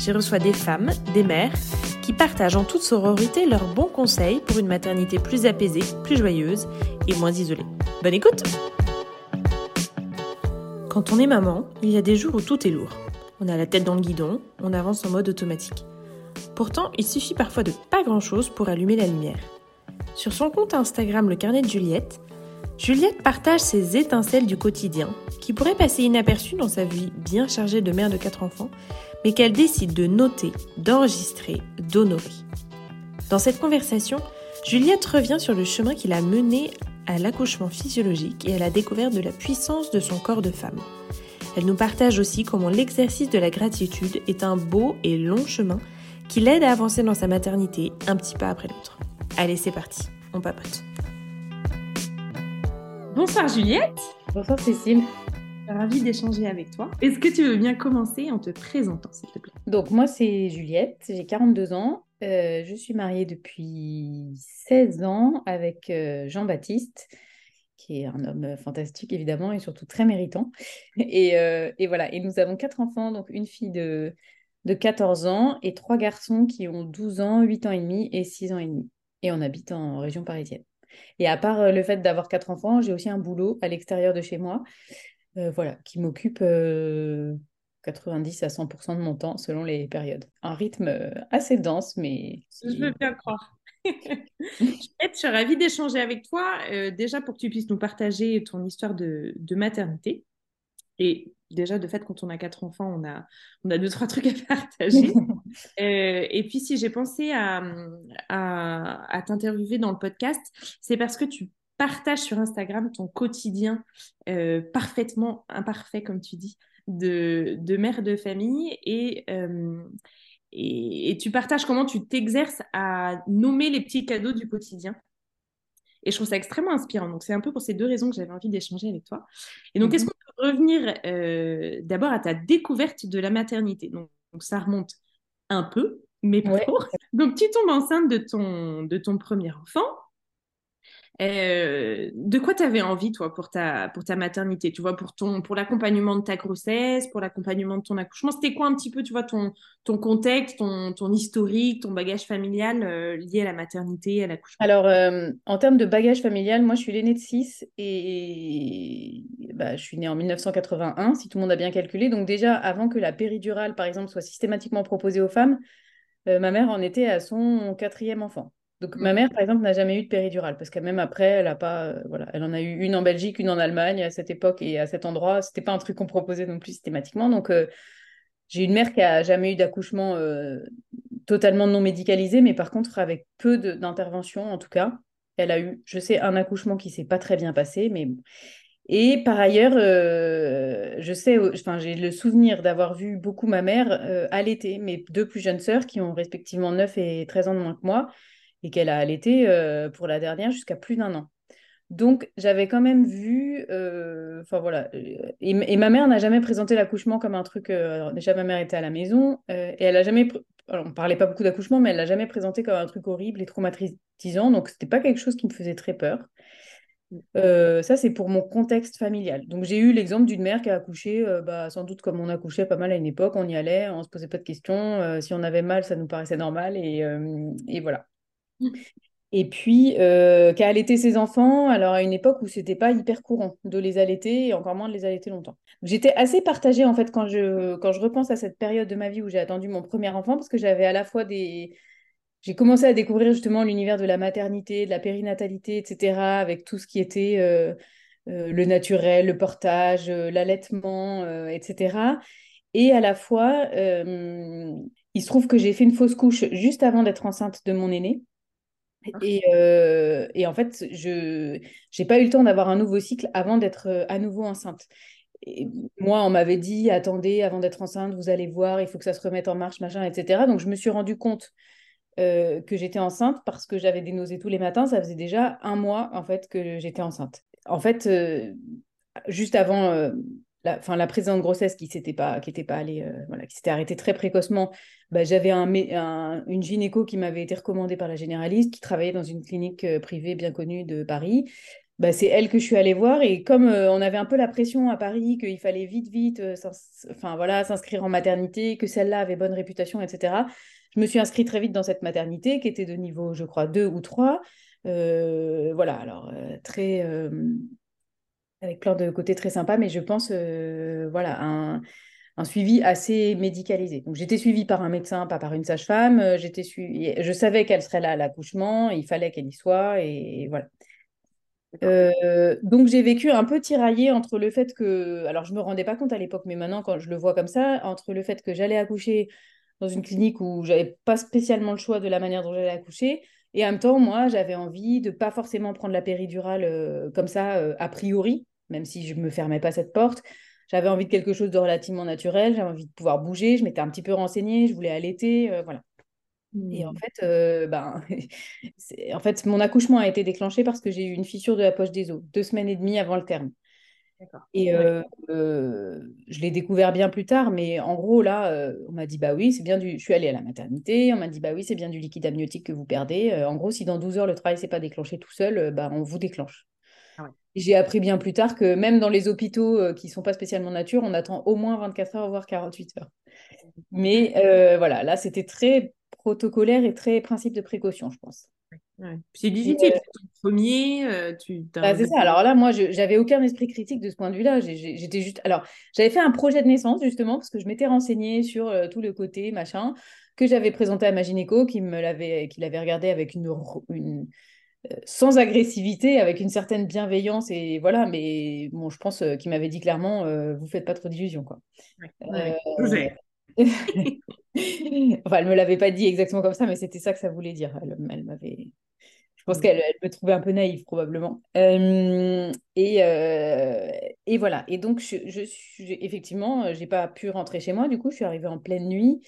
J'y reçois des femmes, des mères, qui partagent en toute sororité leurs bons conseils pour une maternité plus apaisée, plus joyeuse et moins isolée. Bonne écoute Quand on est maman, il y a des jours où tout est lourd. On a la tête dans le guidon, on avance en mode automatique. Pourtant, il suffit parfois de pas grand-chose pour allumer la lumière. Sur son compte Instagram Le Carnet de Juliette, Juliette partage ses étincelles du quotidien qui pourraient passer inaperçues dans sa vie bien chargée de mère de quatre enfants, mais qu'elle décide de noter, d'enregistrer, d'honorer. Dans cette conversation, Juliette revient sur le chemin qui l'a menée à l'accouchement physiologique et à la découverte de la puissance de son corps de femme. Elle nous partage aussi comment l'exercice de la gratitude est un beau et long chemin qui l'aide à avancer dans sa maternité un petit pas après l'autre. Allez, c'est parti, on papote. Bonsoir Juliette. Bonsoir Cécile. Ravie d'échanger avec toi. Est-ce que tu veux bien commencer en te présentant, s'il te plaît? Donc moi c'est Juliette, j'ai 42 ans, euh, je suis mariée depuis 16 ans avec euh, Jean-Baptiste, qui est un homme fantastique évidemment et surtout très méritant. Et, euh, voilà, et nous avons quatre enfants, donc une fille de, de 14 ans et trois garçons qui ont 12 ans, 8 ans et demi et 6 ans et demi. Et on habite en région parisienne. Et à part euh, le fait d'avoir quatre enfants, j'ai aussi un boulot à l'extérieur de chez moi, euh, voilà, qui m'occupe 90 euh, à 100% de mon temps selon les périodes. Un rythme assez dense, mais... Je veux bien croire. je suis ravie d'échanger avec toi, déjà pour que tu puisses nous partager ton histoire de, de maternité. Et déjà, de fait, quand on a quatre enfants, on a, on a deux, trois trucs à partager. Euh, et puis, si j'ai pensé à, à, t'interviewer dans le podcast, c'est parce que tu partages sur Instagram ton quotidien euh, parfaitement imparfait, comme tu dis, de, de mère de famille. Et, euh, et, et, tu partages comment tu t'exerces à nommer les petits cadeaux du quotidien. Et je trouve ça extrêmement inspirant. Donc, c'est un peu pour ces deux raisons que j'avais envie d'échanger avec toi. Et donc, est-ce mhm. qu'on peut revenir euh, d'abord à ta découverte de la maternité? Donc, ça remonte un peu, mais pas Donc, tu tombes enceinte de ton, de ton premier enfant. Euh, de quoi tu avais envie, toi, pour ta, pour ta maternité Tu vois, pour, ton, pour l'accompagnement de ta grossesse, pour l'accompagnement de ton accouchement? C'était quoi un petit peu, tu vois, ton, ton contexte, ton, ton historique, ton bagage familial euh, lié à la maternité, à l'accouchement? Alors, euh, en termes de bagage familial, moi, je suis l'aînée de 6 et bah, je suis née en 1981, si tout le monde a bien calculé. Donc, déjà, avant que la péridurale, par exemple, soit systématiquement proposée aux femmes, ma mère en était à son quatrième enfant. Donc ma mère, par exemple, n'a jamais eu de péridurale parce que même après, elle a pas, euh, voilà, elle en a eu une en Belgique, une en Allemagne à cette époque et à cet endroit. C'était pas un truc qu'on proposait non plus systématiquement. Donc euh, j'ai une mère qui a jamais eu d'accouchement euh, totalement non médicalisé, mais par contre avec peu d'intervention en tout cas. Elle a eu, je sais, un accouchement qui s'est pas très bien passé, mais et par ailleurs, je sais, enfin, j'ai le souvenir d'avoir vu beaucoup ma mère allaiter mes deux plus jeunes sœurs qui ont respectivement 9 et 13 ans de moins que moi et qu'elle a allaité euh, pour la dernière jusqu'à plus d'un an. Donc, j'avais quand même vu, euh, enfin voilà, euh, et, ma mère n'a jamais présenté l'accouchement comme un truc. déjà, ma mère était à la maison et elle a jamais, alors, on parlait pas beaucoup d'accouchement, mais elle l'a jamais présenté comme un truc horrible et traumatisant. Donc, c'était pas quelque chose qui me faisait très peur. ça, c'est pour mon contexte familial. Donc, j'ai eu l'exemple d'une mère qui a accouché, bah, sans doute comme on accouchait pas mal à une époque, on y allait, on se posait pas de questions. si on avait mal, ça nous paraissait normal, et, et voilà. Et puis, euh, qu'a allaité ses enfants, alors à une époque où c'était pas hyper courant de les allaiter et encore moins de les allaiter longtemps. J'étais assez partagée en fait quand je, quand je repense à cette période de ma vie où j'ai attendu mon premier enfant parce que j'avais à la fois des... J'ai commencé à découvrir justement l'univers de la maternité, de la périnatalité, etc., avec tout ce qui était euh, euh, le naturel, le portage, l'allaitement, etc. Et à la fois, il se trouve que j'ai fait une fausse couche juste avant d'être enceinte de mon aîné. Et, euh, et, en fait, je n'ai pas eu le temps d'avoir un nouveau cycle avant d'être euh, à nouveau enceinte. moi, on m'avait dit, attendez, avant d'être enceinte, vous allez voir, il faut que ça se remette en marche, machin, etc. Donc, je me suis rendu compte euh, que j'étais enceinte parce que j'avais des nausées tous les matins. Ça faisait déjà un mois, en fait, que j'étais enceinte. En fait, juste avant la, fin, la précédente grossesse qui s'était pas, qui pas allée, voilà, qui s'était arrêtée très précocement, bah, j'avais un, un, une gynéco qui m'avait été recommandée par la généraliste, qui travaillait dans une clinique privée bien connue de Paris bah, c'est elle que je suis allée voir. Et comme euh, on avait un peu la pression à Paris, qu'il fallait vite, vite euh, enfin, voilà, s'inscrire en maternité, que celle-là avait bonne réputation, etc., je me suis inscrite très vite dans cette maternité qui était de niveau, je crois, 2 ou 3. Euh, voilà, alors très. Avec plein de côtés très sympas, mais je pense, voilà, un, un, suivi assez médicalisé. Donc j'étais suivie par un médecin, pas par une sage-femme. j'étais suivie, je savais qu'elle serait là à l'accouchement, il fallait qu'elle y soit, et voilà. Euh, donc j'ai vécu un peu tiraillé entre le fait que, alors je me rendais pas compte à l'époque, mais maintenant quand je le vois comme ça, entre le fait que j'allais accoucher dans une clinique où j'avais pas spécialement le choix de la manière dont j'allais accoucher, et en même temps moi j'avais envie de pas forcément prendre la péridurale euh, comme ça euh, a priori, même si je me fermais pas cette porte. J'avais envie de quelque chose de relativement naturel, j'avais envie de pouvoir bouger, je m'étais un petit peu renseignée, je voulais allaiter, voilà. Et en mmh. fait, euh, ben, en fait, mon accouchement a été déclenché parce que j'ai eu une fissure de la poche des os, deux semaines et demie avant le terme. Et euh, euh, je l'ai découvert bien plus tard, mais en gros, là, on m'a dit, bah oui, c'est bien du... Je suis allée à la maternité, on m'a dit, bah oui, c'est bien du liquide amniotique que vous perdez. en gros, si dans 12 heures, le travail ne s'est pas déclenché tout seul, bah, on vous déclenche. J'ai appris bien plus tard que même dans les hôpitaux qui ne sont pas spécialement nature, on attend au moins 24 heures, voire 48 heures. Mais voilà, là, c'était très protocolaire et très principe de précaution, je pense. C'est difficile, euh, premier, euh, tu bah, c'est ça. Alors là, moi, je j'avais aucun esprit critique de ce point de vue-là. J'étais juste. Alors, j'avais fait un projet de naissance justement parce que je m'étais renseignée sur euh, tout le côté machin que j'avais présenté à ma gynéco, qui me l'avait, qui l'avait regardé avec une, une sans agressivité, avec une certaine bienveillance et voilà. Mais bon, je pense qu'il m'avait dit clairement, vous faites pas trop d'illusions, quoi. Ouais, enfin, elle me l'avait pas dit exactement comme ça, mais c'était ça que ça voulait dire. Elle, m'avait. Je pense mm. qu'elle me trouvait un peu naïve, probablement. Euh, et, euh, et, voilà. Et donc, je, je suis effectivement, j'ai pas pu rentrer chez moi. Du coup, je suis arrivée en pleine nuit.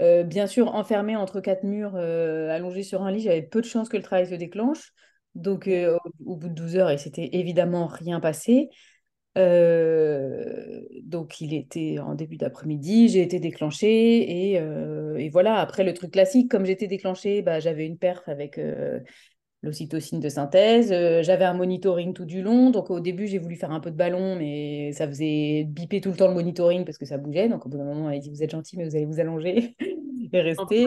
Euh, bien sûr, enfermée entre quatre murs, allongée sur un lit, j'avais peu de chances que le travail se déclenche. Donc, au, au, bout de 12 heures, il s'était évidemment rien passé. Euh, donc, il était en début d'après-midi, j'ai été déclenchée et, euh, et, voilà. Après, le truc classique, comme j'étais déclenchée, bah, j'avais une perf avec euh, l'ocytocine de synthèse. j'avais un monitoring tout du long. Donc, au début, j'ai voulu faire un peu de ballon, mais ça faisait biper tout le temps le monitoring parce que ça bougeait. Donc, au bout d'un moment, elle a dit Vous êtes gentil, mais vous allez vous allonger et rester.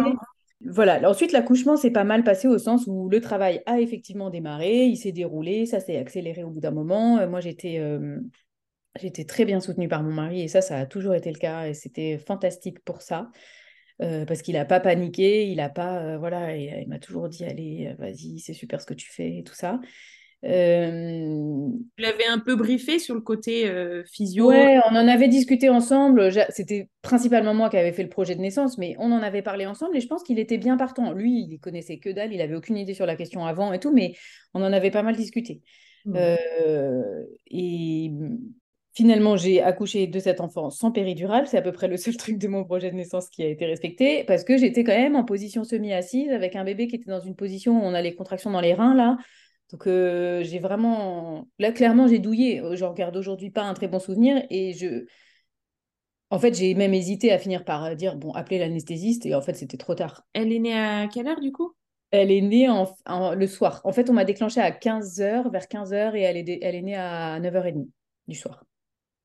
Voilà. Ensuite, l'accouchement s'est pas mal passé au sens où le travail a effectivement démarré, il s'est déroulé, ça s'est accéléré au bout d'un moment. Euh, moi, j'étais euh, j'étais très bien soutenue par mon mari et ça, ça a toujours été le cas et c'était fantastique pour ça. Euh, parce qu'il n'a pas paniqué, il a pas, voilà, il m'a toujours dit allez, vas-y, c'est super ce que tu fais et tout ça. Euh... Tu l'avais un peu briefé sur le côté euh, physio? Ouais, on en avait discuté ensemble. C'était principalement moi qui avais fait le projet de naissance, mais on en avait parlé ensemble et je pense qu'il était bien partant. Lui, il connaissait que dalle, il avait aucune idée sur la question avant et tout, mais on en avait pas mal discuté. Mmh. Euh, et finalement, j'ai accouché de cet enfant sans péridurale. C'est à peu près le seul truc de mon projet de naissance qui a été respecté parce que j'étais quand même en position semi-assise avec un bébé qui était dans une position où on a les contractions dans les reins là. Donc euh, j'ai vraiment, là clairement j'ai douillé. Euh, je regarde aujourd'hui pas un très bon souvenir et je, en fait j'ai même hésité à finir par dire bon appeler l'anesthésiste et en fait c'était trop tard. Elle est née à quelle heure du coup? Elle est née en, le soir. En fait on m'a déclenché à 15h, vers 15h et elle est, elle est née à 9h30 du soir.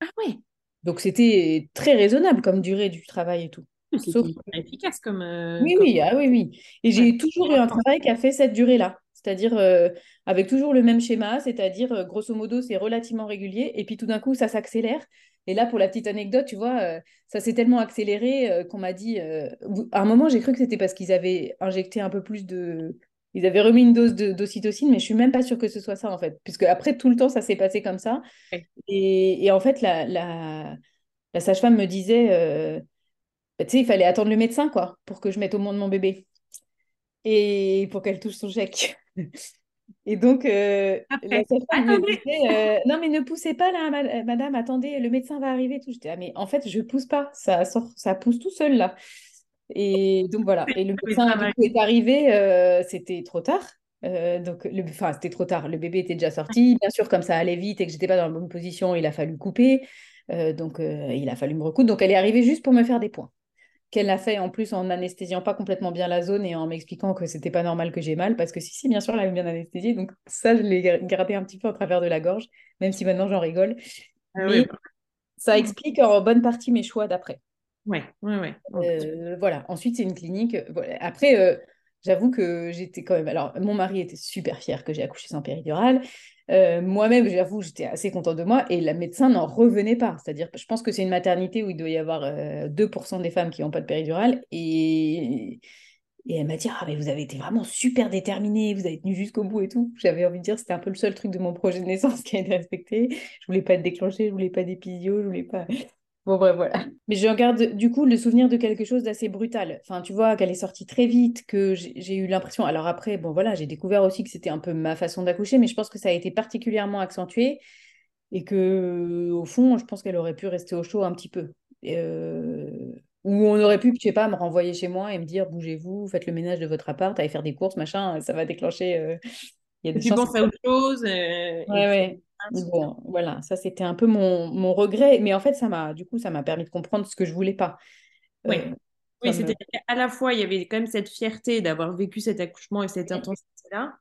Ah ouais. Donc c'était très raisonnable comme durée du travail et tout. Sauf efficace comme. Euh, oui, oui, ah oui, oui. Et j'ai toujours eu un travail qui a fait cette durée-là c'est-à-dire euh, avec toujours le même schéma, c'est-à-dire euh, grosso modo c'est relativement régulier et puis tout d'un coup ça s'accélère. Et là pour la petite anecdote, tu vois, euh, ça s'est tellement accéléré qu'on m'a dit, à un moment j'ai cru que c'était parce qu'ils avaient injecté un peu plus de, ils avaient remis une dose d'ocytocine, mais je suis même pas sûre que ce soit ça en fait, puisque après tout le temps ça s'est passé comme ça. Et, en fait la, la, la sage-femme me disait, tu sais, il fallait attendre le médecin quoi pour que je mette au monde mon bébé et pour qu'elle touche son chèque. Et donc, euh, la sage-femme me disait Non, mais ne poussez pas là, madame, attendez, le médecin va arriver. Tout. J'étais ah, mais en fait, je pousse pas, ça, sort, ça pousse tout seul là. Et donc voilà. Et le médecin est arrivé, c'était trop tard. donc, le, enfin, c'était trop tard. Le bébé était déjà sorti. Bien sûr, comme ça allait vite et que j'étais pas dans la bonne position, il a fallu couper. donc, il a fallu me recoudre. Donc, elle est arrivée juste pour me faire des points qu'elle a fait en plus en anesthésiant pas complètement bien la zone et en m'expliquant que c'était pas normal que j'ai mal parce que si si bien sûr elle avait bien anesthésié donc ça je l'ai gardé un petit peu à travers de la gorge même si maintenant j'en rigole ah mais ça explique en bonne partie mes choix d'après ouais ouais euh, voilà ensuite c'est une clinique après euh, j'avoue que j'étais quand même alors mon mari était super fier que j'ai accouché sans péridurale euh, moi-même, j'avoue, j'étais assez contente de moi et la médecin n'en revenait pas. C'est-à-dire, je pense que c'est une maternité où il doit y avoir 2% euh, des femmes qui n'ont pas de péridurale et, et elle m'a dit Ah, mais vous avez été vraiment super déterminée, vous avez tenu jusqu'au bout et tout. J'avais envie de dire c'était un peu le seul truc de mon projet de naissance qui a été respecté. Je voulais pas être déclenchée, je voulais pas d'épisio, je voulais pas. Bon, bref, voilà. Mais je regarde du coup le souvenir de quelque chose d'assez brutal. Enfin, tu vois, qu'elle est sortie très vite, que j'ai eu l'impression. Alors après, bon, voilà, j'ai découvert aussi que c'était un peu ma façon d'accoucher, mais je pense que ça a été particulièrement accentué et que, au fond, je pense qu'elle aurait pu rester au chaud un petit peu. Euh, ou on aurait pu, je sais pas, me renvoyer chez moi et me dire bougez-vous, faites le ménage de votre appart, allez faire des courses, machin, ça va déclencher. Euh, il y a des tu penses à autre chose. Euh, ouais, ouais. Bon, voilà, ça c'était un peu mon, mon, regret, mais en fait, ça m'a, du coup, ça m'a permis de comprendre ce que je voulais pas. Oui, euh, oui c'était à la fois, il y avait quand même cette fierté d'avoir vécu cet accouchement et cette intensité-là,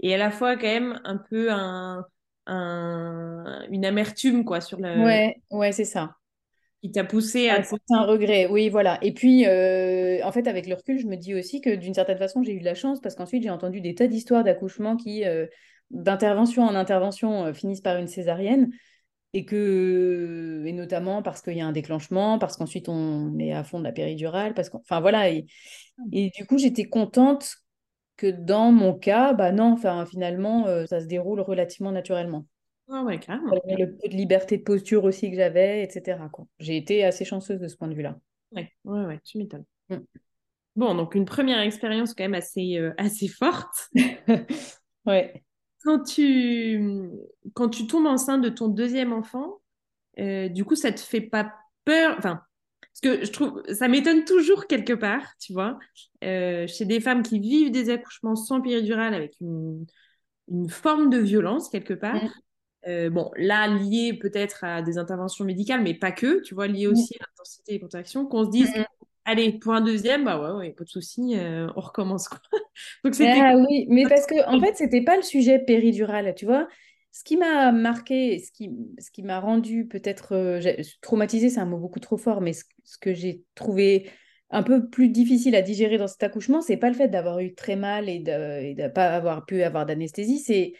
et à la fois quand même un peu un, un une amertume, quoi, sur le... Ouais, ouais, c'est ça. Qui t'a poussé à... c'est un regret, oui, voilà. Et puis, euh, en fait, avec le recul, je me dis aussi que d'une certaine façon, j'ai eu de la chance parce qu'ensuite, j'ai entendu des tas d'histoires d'accouchement qui... Euh, d'intervention en intervention euh, finissent par une césarienne et que et notamment parce qu'il y a un déclenchement, parce qu'ensuite on est à fond de la péridurale, parce enfin voilà et, et, du coup j'étais contente que dans mon cas, bah non, enfin finalement euh, ça se déroule relativement naturellement. Ah ouais, carrément. Le peu de liberté de posture aussi que j'avais, etc. J'ai été assez chanceuse de ce point de vue-là. Ouais, ouais, ouais, tu m'étonnes. Mm. Bon, donc une première expérience quand même assez, euh, assez forte. ouais quand tu, quand tu tombes enceinte de ton deuxième enfant, euh, du coup, ça te fait pas peur Enfin, parce que je trouve, ça m'étonne toujours quelque part, tu vois, euh, chez des femmes qui vivent des accouchements sans péridurale avec une, une forme de violence quelque part. Mm. Euh, bon, là, lié peut-être à des interventions médicales, mais pas que, tu vois, lié mm. aussi à l'intensité des contractions, qu'on se dise, mm. Allez, pour un deuxième, bah ouais, ouais pas de souci, euh, on recommence. Donc c'était. Ah oui, mais parce que en fait, c'était pas le sujet péridural, tu vois. Ce qui m'a marqué, ce qui, ce qui m'a rendu peut-être euh, traumatisé, c'est un mot beaucoup trop fort, mais ce, que j'ai trouvé un peu plus difficile à digérer dans cet accouchement, c'est pas le fait d'avoir eu très mal et de ne pas avoir pu avoir d'anesthésie, c'est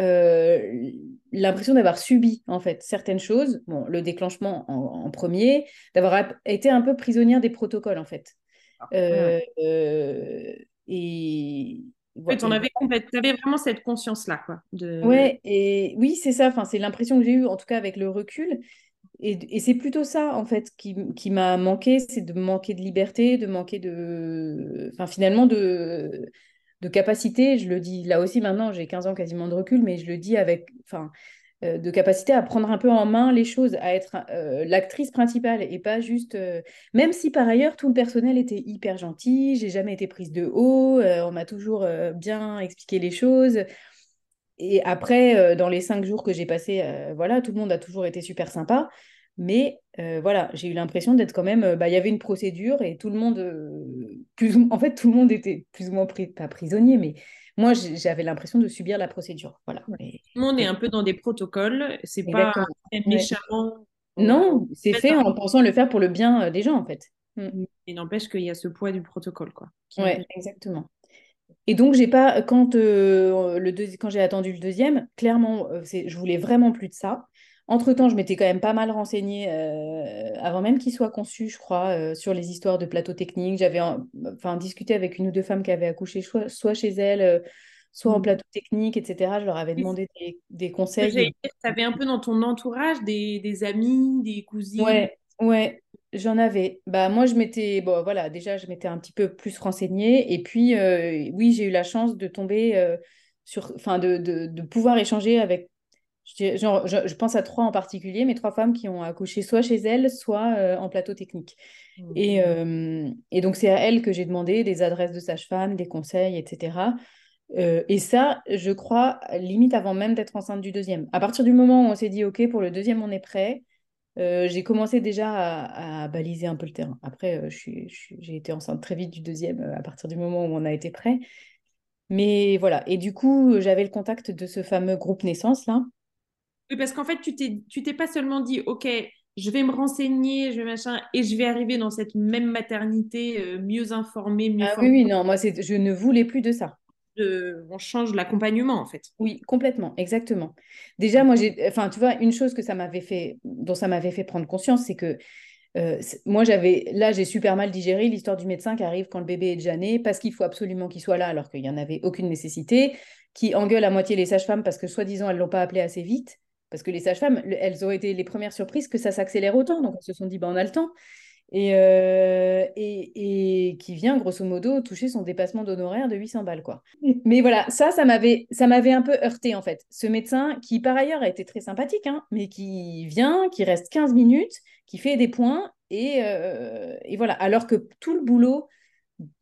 euh, l'impression d'avoir subi en fait certaines choses. Bon, le déclenchement en, premier, d'avoir été un peu prisonnière des protocoles en fait. Ah, euh, euh, et en fait, on avait, avais vraiment cette conscience-là. Quoi, de... ouais, et oui, c'est ça. Enfin, c'est l'impression que j'ai eue, en tout cas avec le recul. Et, et c'est plutôt ça, en fait, qui, qui m'a manqué, c'est de manquer de liberté, de manquer de... Enfin, finalement, de de capacité, je le dis là aussi maintenant, j'ai 15 ans quasiment de recul, mais je le dis avec, enfin, euh, de capacité à prendre un peu en main les choses, à être euh, l'actrice principale et pas juste, euh, même si par ailleurs tout le personnel était hyper gentil, j'ai jamais été prise de haut, on m'a toujours bien expliqué les choses. Et après, dans les cinq jours que j'ai passés, voilà, tout le monde a toujours été super sympa. Mais euh, voilà, j'ai eu l'impression d'être quand même. Euh, bah, il y avait une procédure et tout le monde, euh, plus en fait, tout le monde était plus ou moins pas prisonnier, mais moi, j'avais l'impression de subir la procédure. Voilà. Tout le monde est un peu dans des protocoles. C'est pas méchamment. Non, c'est fait en pensant le faire pour le bien des gens, en fait. Mm. Il n'empêche qu'il y a ce poids du protocole, quoi. Ouais, exactement. Et donc, j'ai pas, quand, le quand j'ai attendu le deuxième, clairement, je voulais vraiment plus de ça. Entre-temps, je m'étais quand même pas mal renseignée, euh, avant même qu'il soit conçu, je crois, euh, sur les histoires de plateau technique. J'avais enfin, discuté avec une ou deux femmes qui avaient accouché soit, chez elles, euh, soit en mmh. plateau technique, etc. Je leur avais demandé des, conseils. Tu avais un peu dans ton entourage des, amis, des cousines? Ouais, ouais. J'en avais. Bah, moi, je m'étais. Bon, voilà, déjà, je m'étais un petit peu plus renseignée. Et puis, oui, j'ai eu la chance de tomber sur, enfin, de, de, de pouvoir échanger avec je, genre, je, pense à trois en particulier, mais trois femmes qui ont accouché soit chez elles, soit euh, en plateau technique. Mmh. Et, euh, et, donc, c'est à elles que j'ai demandé des adresses de sage-femme, des conseils, etc. Euh, et ça, je crois, limite avant même d'être enceinte du deuxième. À partir du moment où on s'est dit, OK, pour le deuxième, on est prêt, j'ai commencé déjà à, baliser un peu le terrain. Après, j'ai été enceinte très vite du deuxième à partir du moment où on a été prêt. Mais voilà. Et du coup, j'avais le contact de ce fameux groupe naissance là. Oui, parce qu'en fait, tu t'es, tu t'es pas seulement dit, OK, je vais me renseigner, je vais machin, et je vais arriver dans cette même maternité euh, mieux informée, mieux ah, Oui, oui, non, moi, c'est, je ne voulais plus de ça. De, on change l'accompagnement, en fait. Oui, complètement, exactement. Déjà, moi, j'ai, enfin, tu vois, une chose que ça m'avait fait, dont ça m'avait fait prendre conscience, c'est que euh, moi, j'avais, là, j'ai super mal digéré l'histoire du médecin qui arrive quand le bébé est déjà né, parce qu'il faut absolument qu'il soit là, alors qu'il n'y en avait aucune nécessité, qui engueule à moitié les sages-femmes parce que soi-disant elles l'ont pas appelé assez vite. Parce que les sages-femmes, elles ont été les premières surprises que ça s'accélère autant. Donc, elles se sont dit, ben, on a le temps. Et, euh, et, qui vient, grosso modo, toucher son dépassement d'honoraire de 800 balles. quoi. Mais voilà, ça, ça m'avait, ça m'avait un peu heurté, en fait. Ce médecin, qui par ailleurs a été très sympathique, hein, mais qui vient, qui reste 15 minutes, qui fait des points, et, euh, et voilà. Alors que tout le boulot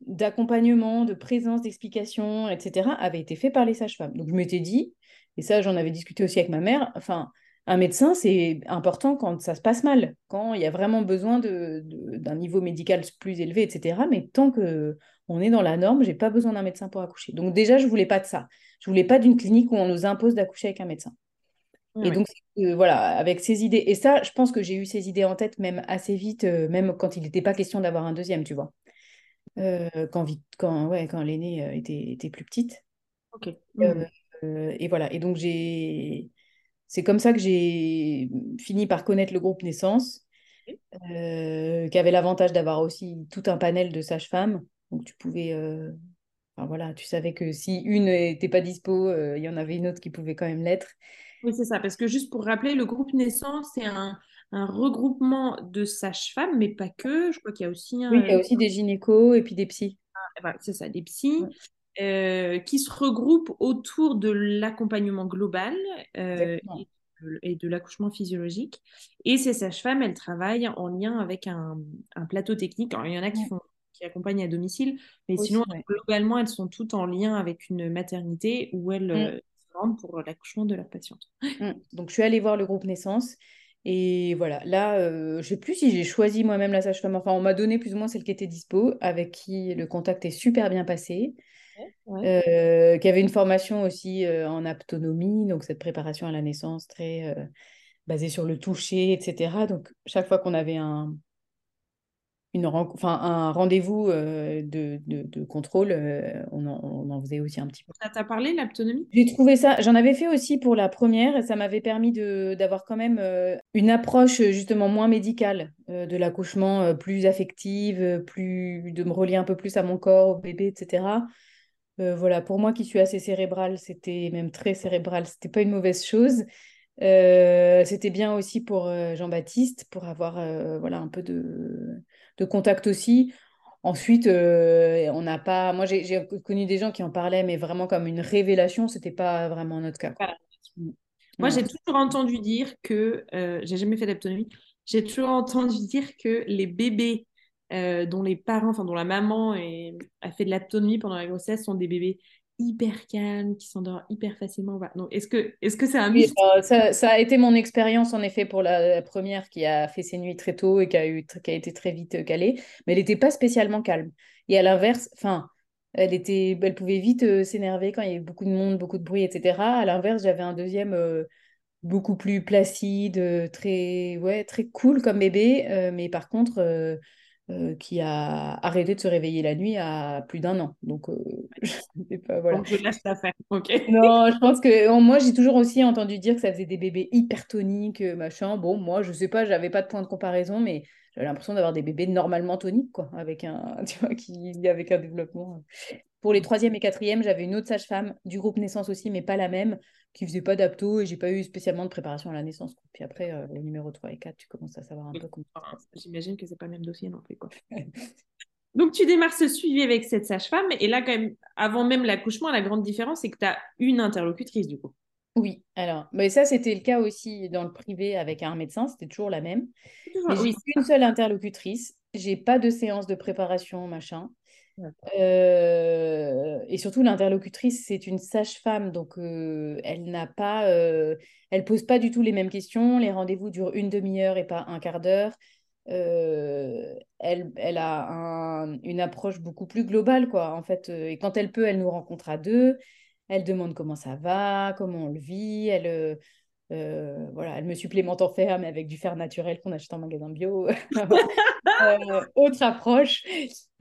d'accompagnement, de présence, d'explication, etc., avait été fait par les sages-femmes. Donc, je m'étais dit, et ça, j'en avais discuté aussi avec ma mère. Enfin, un médecin, c'est important quand ça se passe mal, quand il y a vraiment besoin d'un de, niveau médical plus élevé, etc. Mais tant que on est dans la norme, j'ai pas besoin d'un médecin pour accoucher. Donc déjà, je voulais pas de ça. Je voulais pas d'une clinique où on nous impose d'accoucher avec un médecin. et donc, voilà, avec ces idées. Et ça, je pense que j'ai eu ces idées en tête même assez vite, euh, même quand il n'était pas question d'avoir un deuxième, tu vois. Euh, quand, quand, ouais, quand l'aînée euh, était, était, plus petite. Ok. Euh, et voilà. Et donc, j'ai... c'est comme ça que j'ai fini par connaître le groupe Naissance, euh, qui avait l'avantage d'avoir aussi tout un panel de sages-femmes. Donc, tu pouvais. Euh, enfin, voilà, tu savais que si une n'était pas dispo, il y en avait une autre qui pouvait quand même l'être. Oui, c'est ça. Parce que juste pour rappeler, le groupe Naissance, c'est un, un regroupement de sages-femmes, mais pas que. Je crois qu'il y a aussi Oui, il y a aussi des gynécos et puis des psys. Ah, c'est ça, des psys. Euh, qui se regroupent autour de l'accompagnement global euh, et, de, l'accouchement physiologique. Et ces sages-femmes, elles travaillent en lien avec un, plateau technique. Alors, il y en a qui, font, qui accompagnent à domicile, mais sinon, globalement, elles sont toutes en lien avec une maternité où elles mm. euh, se rendent pour l'accouchement de leur patiente. Mm. Donc, je suis allée voir le groupe Naissance. Et voilà, là, je ne sais plus si j'ai choisi moi-même la sage-femme. Enfin, on m'a donné plus ou moins celle qui était dispo, avec qui le contact est super bien passé. Euh, qui avait une formation aussi euh, en aptonomie, donc cette préparation à la naissance très euh, basée sur le toucher, etc. Donc chaque fois qu'on avait un, une enfin, un rendez-vous de, de, contrôle, on en, on, en, faisait aussi un petit peu. Ça t'a parlé, l'aptonomie J'ai trouvé ça, j'en avais fait aussi pour la première, et ça m'avait permis d'avoir quand même une approche justement moins médicale de l'accouchement, plus affective, plus, de me relier un peu plus à mon corps, au bébé, etc. Euh, voilà, pour moi qui suis assez cérébrale, c'était même très cérébral, c'était pas une mauvaise chose. Euh, c'était bien aussi pour euh, Jean-Baptiste, pour avoir voilà, un peu de, de, contact aussi. Ensuite, on n'a pas. Moi, j'ai connu des gens qui en parlaient, mais vraiment comme une révélation, c'était pas vraiment notre cas. Moi, j'ai toujours entendu dire que, j'ai jamais fait d'autonomie, j'ai toujours entendu dire que les bébés euh, dont les parents, enfin dont la maman a fait de l'autonomie pendant la grossesse sont des bébés hyper calmes, qui s'endorment hyper facilement. est-ce que est-ce que c'est un mythe euh, ça, a été mon expérience en effet pour la, première qui a fait ses nuits très tôt et qui a eu qui a été très vite euh, calée, mais elle n'était pas spécialement calme. Et à l'inverse, enfin, elle était, elle pouvait vite s'énerver quand il y avait beaucoup de monde, beaucoup de bruit, etc. À l'inverse, j'avais un deuxième. beaucoup plus placide, très, ouais, très cool comme bébé, mais par contre, euh, qui a arrêté de se réveiller la nuit à plus d'un an. Donc, euh, je pas, voilà. Donc, je laisse la faire. Ok. Non, je pense que moi, j'ai toujours aussi entendu dire que ça faisait des bébés hypertoniques, euh, machin. Bon, moi, je sais pas, j'avais pas de point de comparaison, mais j'avais l'impression d'avoir des bébés normalement toniques, quoi, avec un, tu vois, qui, avec un développement. Pour les troisième et quatrième, j'avais une autre sage-femme du groupe naissance aussi, mais pas la même, qui faisait pas d'apto et j'ai pas eu spécialement de préparation à la naissance. Puis après, euh, les numéros 3 et 4, tu commences à savoir un peu comment J'imagine que c'est pas le même dossier non plus. Quoi. Donc, tu démarres ce suivi avec cette sage-femme. Et là, quand même, avant même l'accouchement, la grande différence, c'est que tu as une interlocutrice, du coup. Oui, alors, mais ça, c'était le cas aussi dans le privé avec un médecin, c'était toujours la même. J'ai une seule interlocutrice, j'ai pas de séance de préparation, machin. Euh, et surtout, l'interlocutrice, c'est une sage-femme, donc euh, elle n'a pas, euh, elle pose pas du tout les mêmes questions. Les rendez-vous durent une demi-heure et pas un quart d'heure. elle, elle a une approche beaucoup plus globale, quoi, en fait. Et quand elle peut, elle nous rencontre à deux. Elle demande comment ça va, comment on le vit. Elle, voilà, elle me supplémente en fer, mais avec du fer naturel qu'on achète en magasin bio. Euh, autre approche.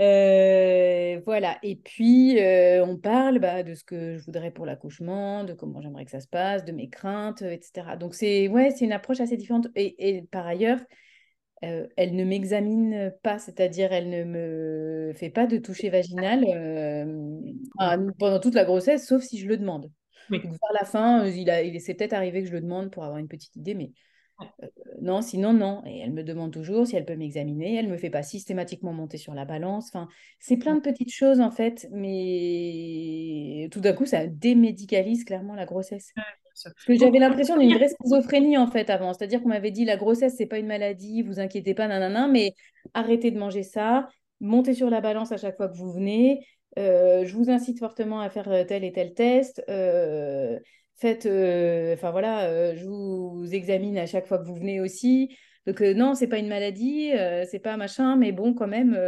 Euh, voilà. Et puis, euh, on parle bah, de ce que je voudrais pour l'accouchement, de comment j'aimerais que ça se passe, de mes craintes, etc. Donc, c'est ouais, c'est une approche assez différente. Et, par ailleurs, elle ne m'examine pas, c'est-à-dire elle ne me fait pas de toucher vaginal pendant toute la grossesse, sauf si je le demande. Vers la fin, il, a, il s'est peut-être arrivé que je le demande pour avoir une petite idée, mais euh, non, sinon, non. Et elle me demande toujours si elle peut m'examiner. Elle ne me fait pas systématiquement monter sur la balance. Enfin, c'est plein de petites choses, en fait. Mais tout d'un coup, ça démédicalise clairement la grossesse. Parce que j'avais l'impression d'une vraie schizophrénie, en fait, avant. C'est-à-dire qu'on m'avait dit, la grossesse, c'est pas une maladie, vous inquiétez pas, nanana, mais arrêtez de manger ça, montez sur la balance à chaque fois que vous venez. Euh, je vous incite fortement à faire tel et tel test. Euh, faites, euh, enfin voilà, euh, je vous examine à chaque fois que vous venez aussi. Donc euh, non, c'est pas une maladie, c'est pas machin, mais bon, quand même.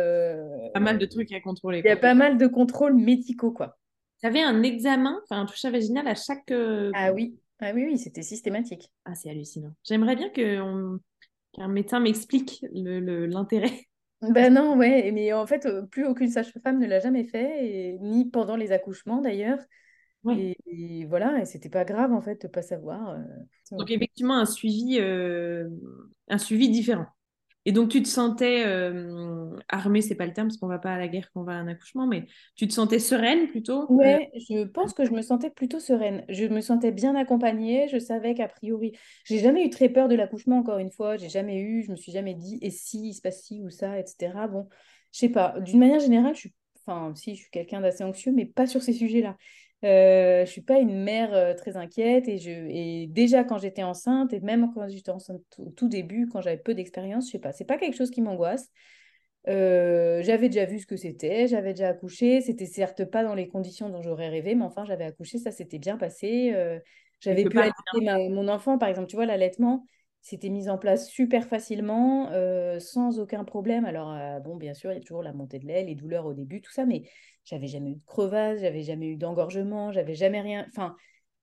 pas mal de trucs à contrôler. Il y a pas mal de contrôles médicaux, quoi. Tu avais un examen, enfin un touchage vaginal à chaque. Ah oui, ah oui, oui, c'était systématique. Ah, c'est hallucinant. J'aimerais bien qu'un médecin m'explique l'intérêt. Ben non, ouais, mais en fait, plus aucune sage-femme ne l'a jamais fait, et, ni pendant les accouchements d'ailleurs. Et, voilà, et c'était pas grave en fait de pas savoir. Euh, donc effectivement un suivi, euh, un suivi différent. Et donc tu te sentais euh, armée, c'est pas le terme parce qu'on va pas à la guerre quand on va à un accouchement, mais tu te sentais sereine plutôt? Ouais, je pense que je me sentais plutôt sereine. Je me sentais bien accompagnée. Je savais qu'a priori, j'ai jamais eu très peur de l'accouchement encore une fois. J'ai jamais eu, je me suis jamais dit et si il se passe ci ou ça, etc. Bon, je sais pas. D'une manière générale, je suis, enfin, si je suis quelqu'un d'assez anxieux, mais pas sur ces sujets-là. Euh, je suis pas une mère euh, très inquiète et, je, et déjà quand j'étais enceinte et même quand j'étais enceinte au tout début, quand j'avais peu d'expérience, je sais pas, c'est pas quelque chose qui m'angoisse. Euh, j'avais déjà vu ce que c'était, j'avais déjà accouché, c'était certes pas dans les conditions dont j'aurais rêvé, mais enfin j'avais accouché, ça s'était bien passé. j'avais pu allaiter mon enfant, par exemple, tu vois, l'allaitement, c'était mis en place super facilement, sans aucun problème. Alors, bon, bien sûr, il y a toujours la montée de lait, les douleurs au début, tout ça, mais j'avais jamais eu de crevasse, j'avais jamais eu d'engorgement, j'avais jamais rien. Enfin,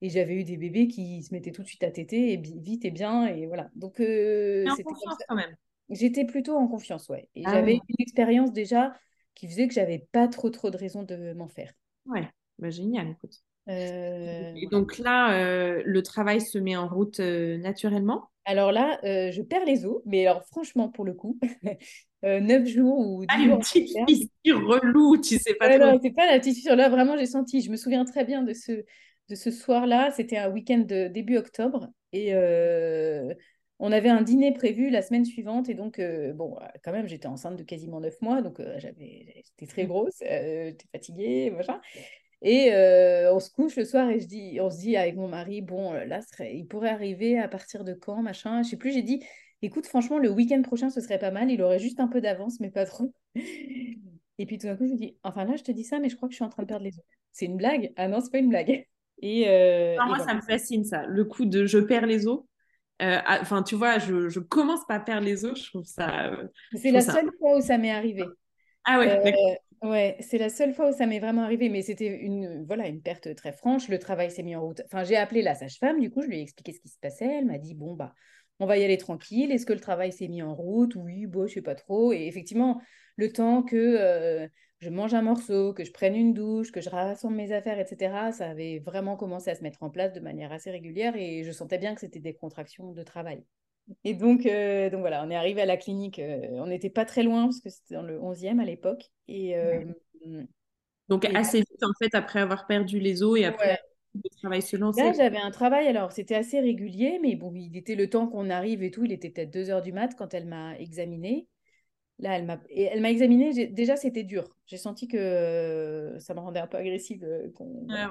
et j'avais eu des bébés qui se mettaient tout de suite à téter et vite et bien et voilà. Donc euh, c'était quand même. J'étais plutôt en confiance, ouais. Et ah j'avais une expérience déjà qui faisait que j'avais pas trop trop de raisons de m'en faire. Ouais, bah, génial, écoute. Euh, et donc là, euh, le travail se met en route naturellement? Alors là, je perds les os, mais alors franchement, pour le coup, euh, 9 jours ou 10 ah, jours. Une petite fissure relou, tu sais pas trop. Non, c'est pas la petite fissure. Là, vraiment, j'ai senti. Je me souviens très bien de ce, de ce soir-là. C'était un week-end de début octobre. Et euh, on avait un dîner prévu la semaine suivante. Et donc, euh, bon, quand même, j'étais enceinte de quasiment 9 mois. Donc, euh, j'avais, j'étais très mmh. grosse. j'étais fatiguée, machin. Et on se couche le soir et je dis, on se dit avec mon mari, bon, là, serait, il pourrait arriver à partir de quand, machin. Je sais plus, j'ai dit, écoute, franchement, le week-end prochain, ce serait pas mal. Il aurait juste un peu d'avance, mais pas trop. Et puis tout d'un coup, je me dis, enfin là, je te dis ça, mais je crois que je suis en train de perdre les os. C'est une blague? Ah non, c'est pas une blague. Et, euh, moi, ça me fascine, ça. Le coup de je perds les os. Euh, enfin, tu vois, je, je, commence pas à perdre les os. Je trouve ça. Euh, c'est la seule fois où ça m'est arrivé. Ah ouais. Ouais, c'est la seule fois où ça m'est vraiment arrivé, mais c'était une voilà une perte très franche. Le travail s'est mis en route. Enfin, j'ai appelé la sage-femme. Du coup, je lui ai expliqué ce qui se passait. Elle m'a dit bon bah on va y aller tranquille. Est-ce que le travail s'est mis en route? Oui, bon, je sais pas trop. Et effectivement, le temps que euh, je mange un morceau, que je prenne une douche, que je rassemble mes affaires, etc., ça avait vraiment commencé à se mettre en place de manière assez régulière et je sentais bien que c'était des contractions de travail. Et donc, euh, donc voilà, on est arrivé à la clinique. Euh, on n'était pas très loin parce que c'était dans le 11e à l'époque. Et, donc assez vite, en fait, après avoir perdu les os et après travail se Là, j'avais un travail, alors c'était assez régulier, mais bon, il était le temps qu'on arrive et tout, il était peut-être 2 heures du mat quand elle m'a examiné. Là, elle m'a, elle m'a examiné. Déjà, c'était dur. J'ai senti que ça me rendait un peu agressive. Ah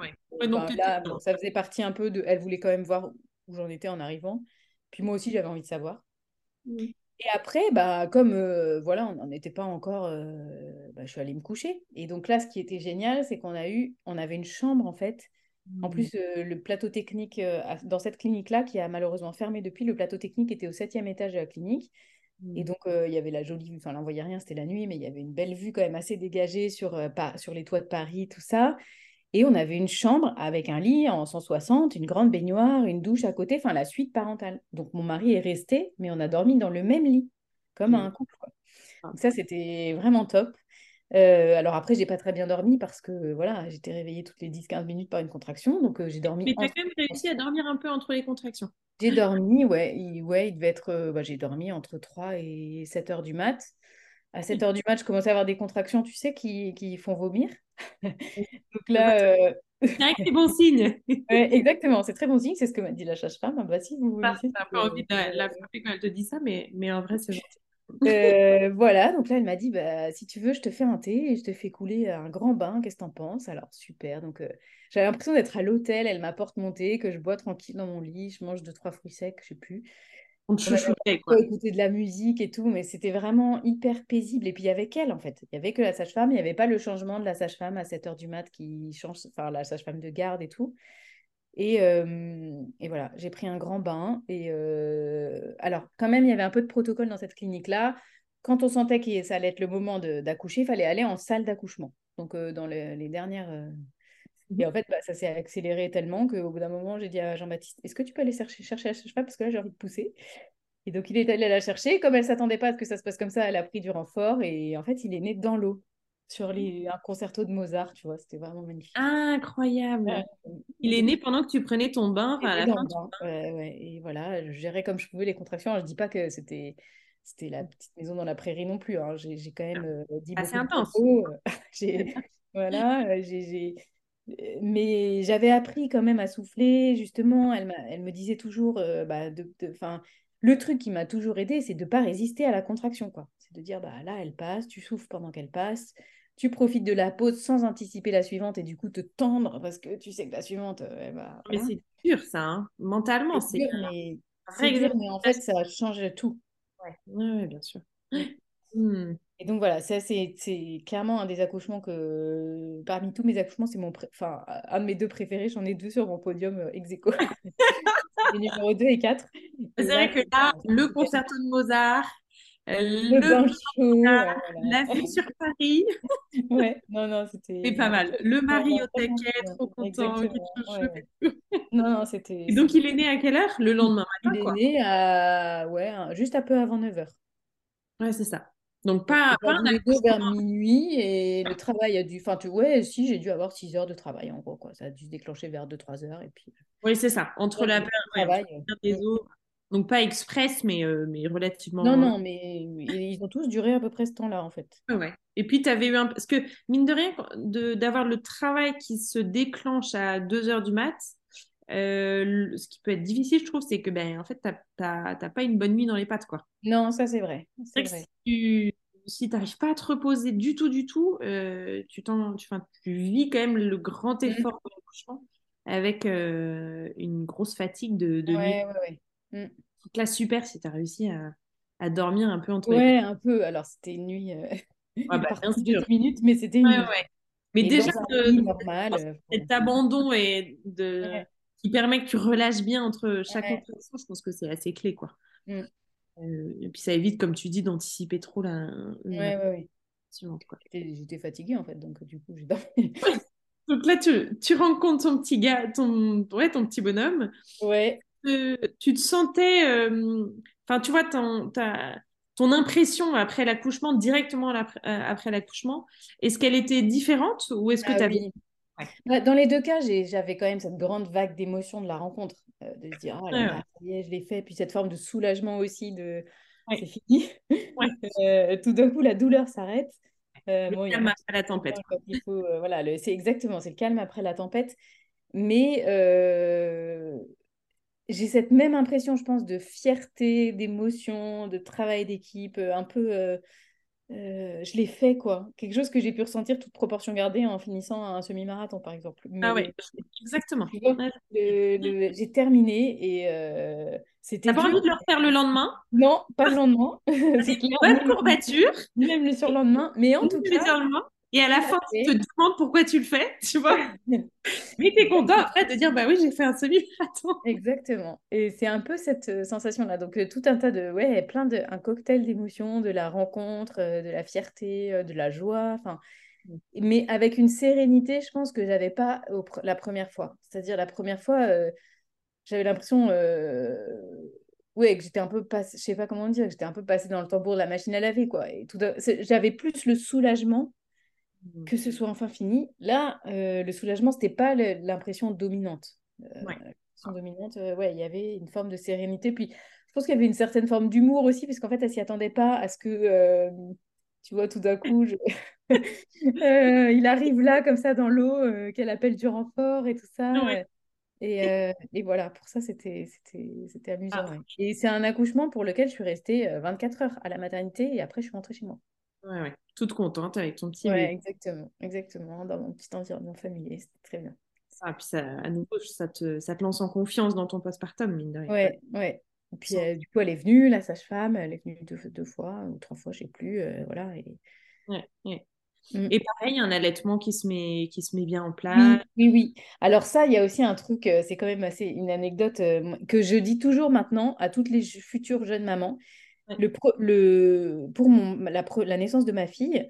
là, ça faisait partie un peu de. Elle voulait quand même voir où j'en étais en arrivant. Puis moi aussi, j'avais envie de savoir. Et après, bah, comme voilà, on n'en était pas encore, bah, je suis allée me coucher. Et donc là, ce qui était génial, c'est qu'on a eu, on avait une chambre en fait. En mmh. plus, le plateau technique dans cette clinique-là, qui a malheureusement fermé depuis, le plateau technique était au septième étage de la clinique. Et mmh. donc, il y avait la jolie vue, enfin, là, on voyait rien, c'était la nuit, mais il y avait une belle vue quand même assez dégagée sur, sur les toits de Paris, tout ça. Et on avait une chambre avec un lit en 160, une grande baignoire, une douche à côté, enfin la suite parentale. Donc mon mari est resté, mais on a dormi dans le même lit, comme un couple. Ah. Donc ça, c'était vraiment top. Euh, alors après, j'ai pas très bien dormi parce que voilà, j'étais réveillée toutes les 10-15 minutes par une contraction. Donc euh, j'ai dormi. Mais tu as quand même réussi à dormir un peu entre les contractions. J'ai dormi, ouais, il, ouais, il devait être. Euh, bah, j'ai dormi entre 3 et 7 heures du mat. À 7 heures du mat, je commençais à avoir des contractions, tu sais, qui, qui font vomir. Donc là. Euh... C'est bon signe. exactement, c'est très bon signe, c'est ce que m'a dit la sage-femme. Bah, si vous T'as un peu envie de la, frapper quand elle te dit ça, mais, mais en vrai, c'est gentil. Euh, voilà, donc là, elle m'a dit bah, si tu veux, je te fais un thé et je te fais couler un grand bain. Qu'est-ce que t'en penses? Alors, super. Donc, euh, j'avais l'impression d'être à l'hôtel. Elle m'apporte mon thé, que je bois tranquille dans mon lit. Je mange deux, trois fruits secs, je sais plus. On te quoi. écouter de la musique et tout, mais c'était vraiment hyper paisible. Et puis, il y avait qu'elle, en fait. Il n'y avait que la sage-femme. Il n'y avait pas le changement de la sage-femme à 7 h du mat qui change, enfin, la sage-femme de garde et tout. Et, euh, et voilà, j'ai pris un grand bain. Et euh, alors, quand même, il y avait un peu de protocole dans cette clinique-là. Quand on sentait que ça allait être le moment d'accoucher, il fallait aller en salle d'accouchement. Donc, euh, dans les, dernières. Et en fait, bah, ça s'est accéléré tellement qu'au bout d'un moment, j'ai dit à Jean-Baptiste Est-ce que tu peux aller chercher, chercher la sage-femme Parce que là, j'ai envie de pousser. Et donc, il est allé la chercher. Comme elle ne s'attendait pas à ce que ça se passe comme ça, elle a pris du renfort. Et en fait, il est né dans l'eau sur les, un concerto de Mozart, tu vois, c'était vraiment magnifique. incroyable. il est né pendant que tu prenais ton bain, enfin, à la fin. Ouais, ouais. Et voilà, je gérais comme je pouvais les contractions. Je dis pas que c'était c'était la petite maison dans la prairie non plus. Hein. J'ai quand même euh, dit assez intense. voilà, euh, j'ai mais j'avais appris quand même à souffler. Justement, elle, elle me disait toujours, euh, bah, de, le truc qui m'a toujours aidé, c'est de ne pas résister à la contraction. quoi. C'est de dire, bah, là, elle passe, tu souffles pendant qu'elle passe tu profites de la pause sans anticiper la suivante et du coup te tendre parce que tu sais que la suivante, euh, elle va. Mais c'est dur ça, hein. mentalement. C'est dur, mais... dur, mais en fait, ça change tout. Ouais, bien sûr. Hmm. Et donc voilà, ça c'est clairement un des accouchements que parmi tous mes accouchements, c'est mon enfin un de mes deux préférés, j'en ai deux sur mon podium euh, ex aequo. les numéros 2 et 4. C'est vrai que là, le concerto de Mozart, le, bain chaud, la vue sur Paris. ouais, non, non, c'était. C'est pas mal. Le mari au taquet, trop content. non, non, c'était. Et donc, il est né à quelle heure? Le lendemain matin Il est né à... ouais, juste un peu avant 9h. Ouais, c'est ça. Donc, pas, pas un vers minuit et le travail a dû. Enfin, tu ouais, si, j'ai dû avoir 6 heures de travail en gros. Quoi. Ça a dû se déclencher vers 2-3 heures. Et puis... Oui, c'est ça. Entre la période travail, des os donc pas express, mais, euh, mais relativement. Non, non, mais ils ont tous duré à peu près ce temps-là, en fait. Ouais. Et puis, tu avais eu un. Parce que, mine de rien, d'avoir le travail qui se déclenche à 2 heures du mat, euh, ce qui peut être difficile, je trouve, c'est que, ben, en fait, tu n'as pas une bonne nuit dans les pattes, quoi. Non, ça, c'est vrai. C'est vrai. Si tu n'arrives pas à te reposer du tout, du tout, euh, tu, tu, tu vis quand même le grand mmh. effort de l'accouchement avec une grosse fatigue de, de ouais, Ouais, ouais. Mm. Donc là, super si tu as réussi à, à, dormir un peu entre Ouais, un peu. Alors, c'était une nuit euh... bah, de 10 minutes, mais c'était une Ouais. Mais déjà, de, normal, euh, cet abandon et de, qui permet que tu relâches bien entre chaque opération, je pense que c'est assez clé. quoi. Mm. Euh, et puis ça évite, comme tu dis, d'anticiper trop la. Ouais, ouais, ouais. J'étais fatiguée en fait, donc du coup, j'ai dormi. donc là, tu, tu rencontres ton petit gars, ton, ouais, ton petit bonhomme. Ouais tu te sentais, euh, enfin, tu vois, ton, ta, ton impression après l'accouchement, directement euh, après l'accouchement, est-ce qu'elle était différente ou est-ce que ah tu avais... Bah, dans les deux cas, j'avais quand même cette grande vague d'émotion de la rencontre, euh, de se dire, oh là je l'ai fait, puis cette forme de soulagement aussi de c'est fini. tout d'un coup, la douleur s'arrête. le calme après la tempête. voilà, c'est exactement, c'est le calme après la tempête. Mais j'ai cette même impression, je pense, de fierté, d'émotion, de travail d'équipe, euh, un peu, euh, je l'ai fait, quoi. Quelque chose que j'ai pu ressentir toute proportion gardée en finissant un semi-marathon, par exemple. ah ouais, exactement. j'ai terminé et euh, c'était. T'as pas envie de le refaire le lendemain? Non, pas le lendemain. c'est une bonne courbature. Même le surlendemain. Mais en tout cas. Et à la fin, tu te demandes pourquoi tu le fais, tu vois. Mais tu es content après de dire, bah oui, j'ai fait un semi-marathon. Exactement. Et c'est un peu cette euh, sensation-là. Donc, euh, tout un tas de, ouais, plein de, un cocktail d'émotions, de la rencontre, euh, de la fierté, de la joie, enfin, mais avec une sérénité, je pense que j'avais pas la première fois. C'est-à-dire, la première fois, j'avais l'impression, ouais, que j'étais un peu passée, je sais pas comment dire, que j'étais un peu passée dans le tambour de la machine à laver, quoi. Et tout, j'avais plus le soulagement que ce soit enfin fini. Là, euh, le soulagement, c'était pas l'impression dominante. Euh, l'impression dominante, euh, ouais, il y avait une forme de sérénité. Puis, je pense qu'il y avait une certaine forme d'humour aussi, parce qu'en fait, elle s'y attendait pas à ce que, tu vois, tout d'un coup, il arrive là, comme ça, dans l'eau, qu'elle appelle du renfort et tout ça. Et, et, voilà, pour ça, c'était amusant. Ah. Et c'est un accouchement pour lequel je suis restée 24 heures à la maternité et après, je suis rentrée chez moi. Ouais, ouais. Toute contente avec ton petit. Ouais, exactement, exactement. Dans mon petit environnement familier, c'était très bien. Ça, puis ça, à nouveau, ça te, ça te lance en confiance dans ton postpartum, mine de rien. Ouais, ouais. Et puis, euh, du coup, elle est venue, la sage-femme, elle est venue deux, deux, fois ou trois fois, je sais plus. Euh, voilà. Et... Ouais, ouais. Mm. Et pareil, un allaitement qui se met, qui se met bien en place. Oui, oui, Alors ça, il y a aussi un truc, euh, c'est quand même assez une anecdote que je dis toujours maintenant à toutes les futures jeunes mamans. Le, le, pour mon, la, la, naissance de ma fille,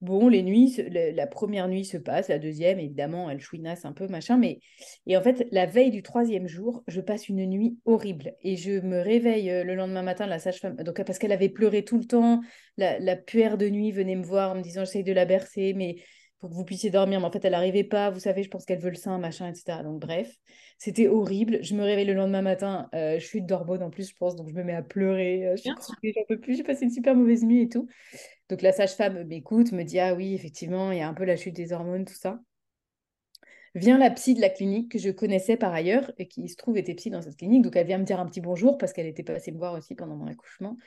bon, les nuits, la, première nuit se passe, la deuxième, évidemment, elle chouinasse un peu, machin, mais et en fait, la veille du troisième jour, je passe une nuit horrible et je me réveille euh, le lendemain matin, la sage-femme, donc parce qu'elle avait pleuré tout le temps, la, la puère de nuit venait me voir en me disant, j'essaye de la bercer, mais pour que vous puissiez dormir, mais en fait, elle n'arrivait pas, vous savez, je pense qu'elle veut le sein, machin, etc. Donc, bref. C'était horrible. Je me réveille le lendemain matin. Euh, je suis d'hormones en plus, je pense. Donc, je me mets à pleurer. Euh, je suis j'en peux plus. J'ai passé une super mauvaise nuit et tout. Donc, la sage-femme m'écoute, me dit Ah oui, effectivement, il y a un peu la chute des hormones, tout ça. Vient la psy de la clinique que je connaissais par ailleurs et qui se trouve était psy dans cette clinique. Donc, elle vient me dire un petit bonjour parce qu'elle était passée me voir aussi pendant mon accouchement.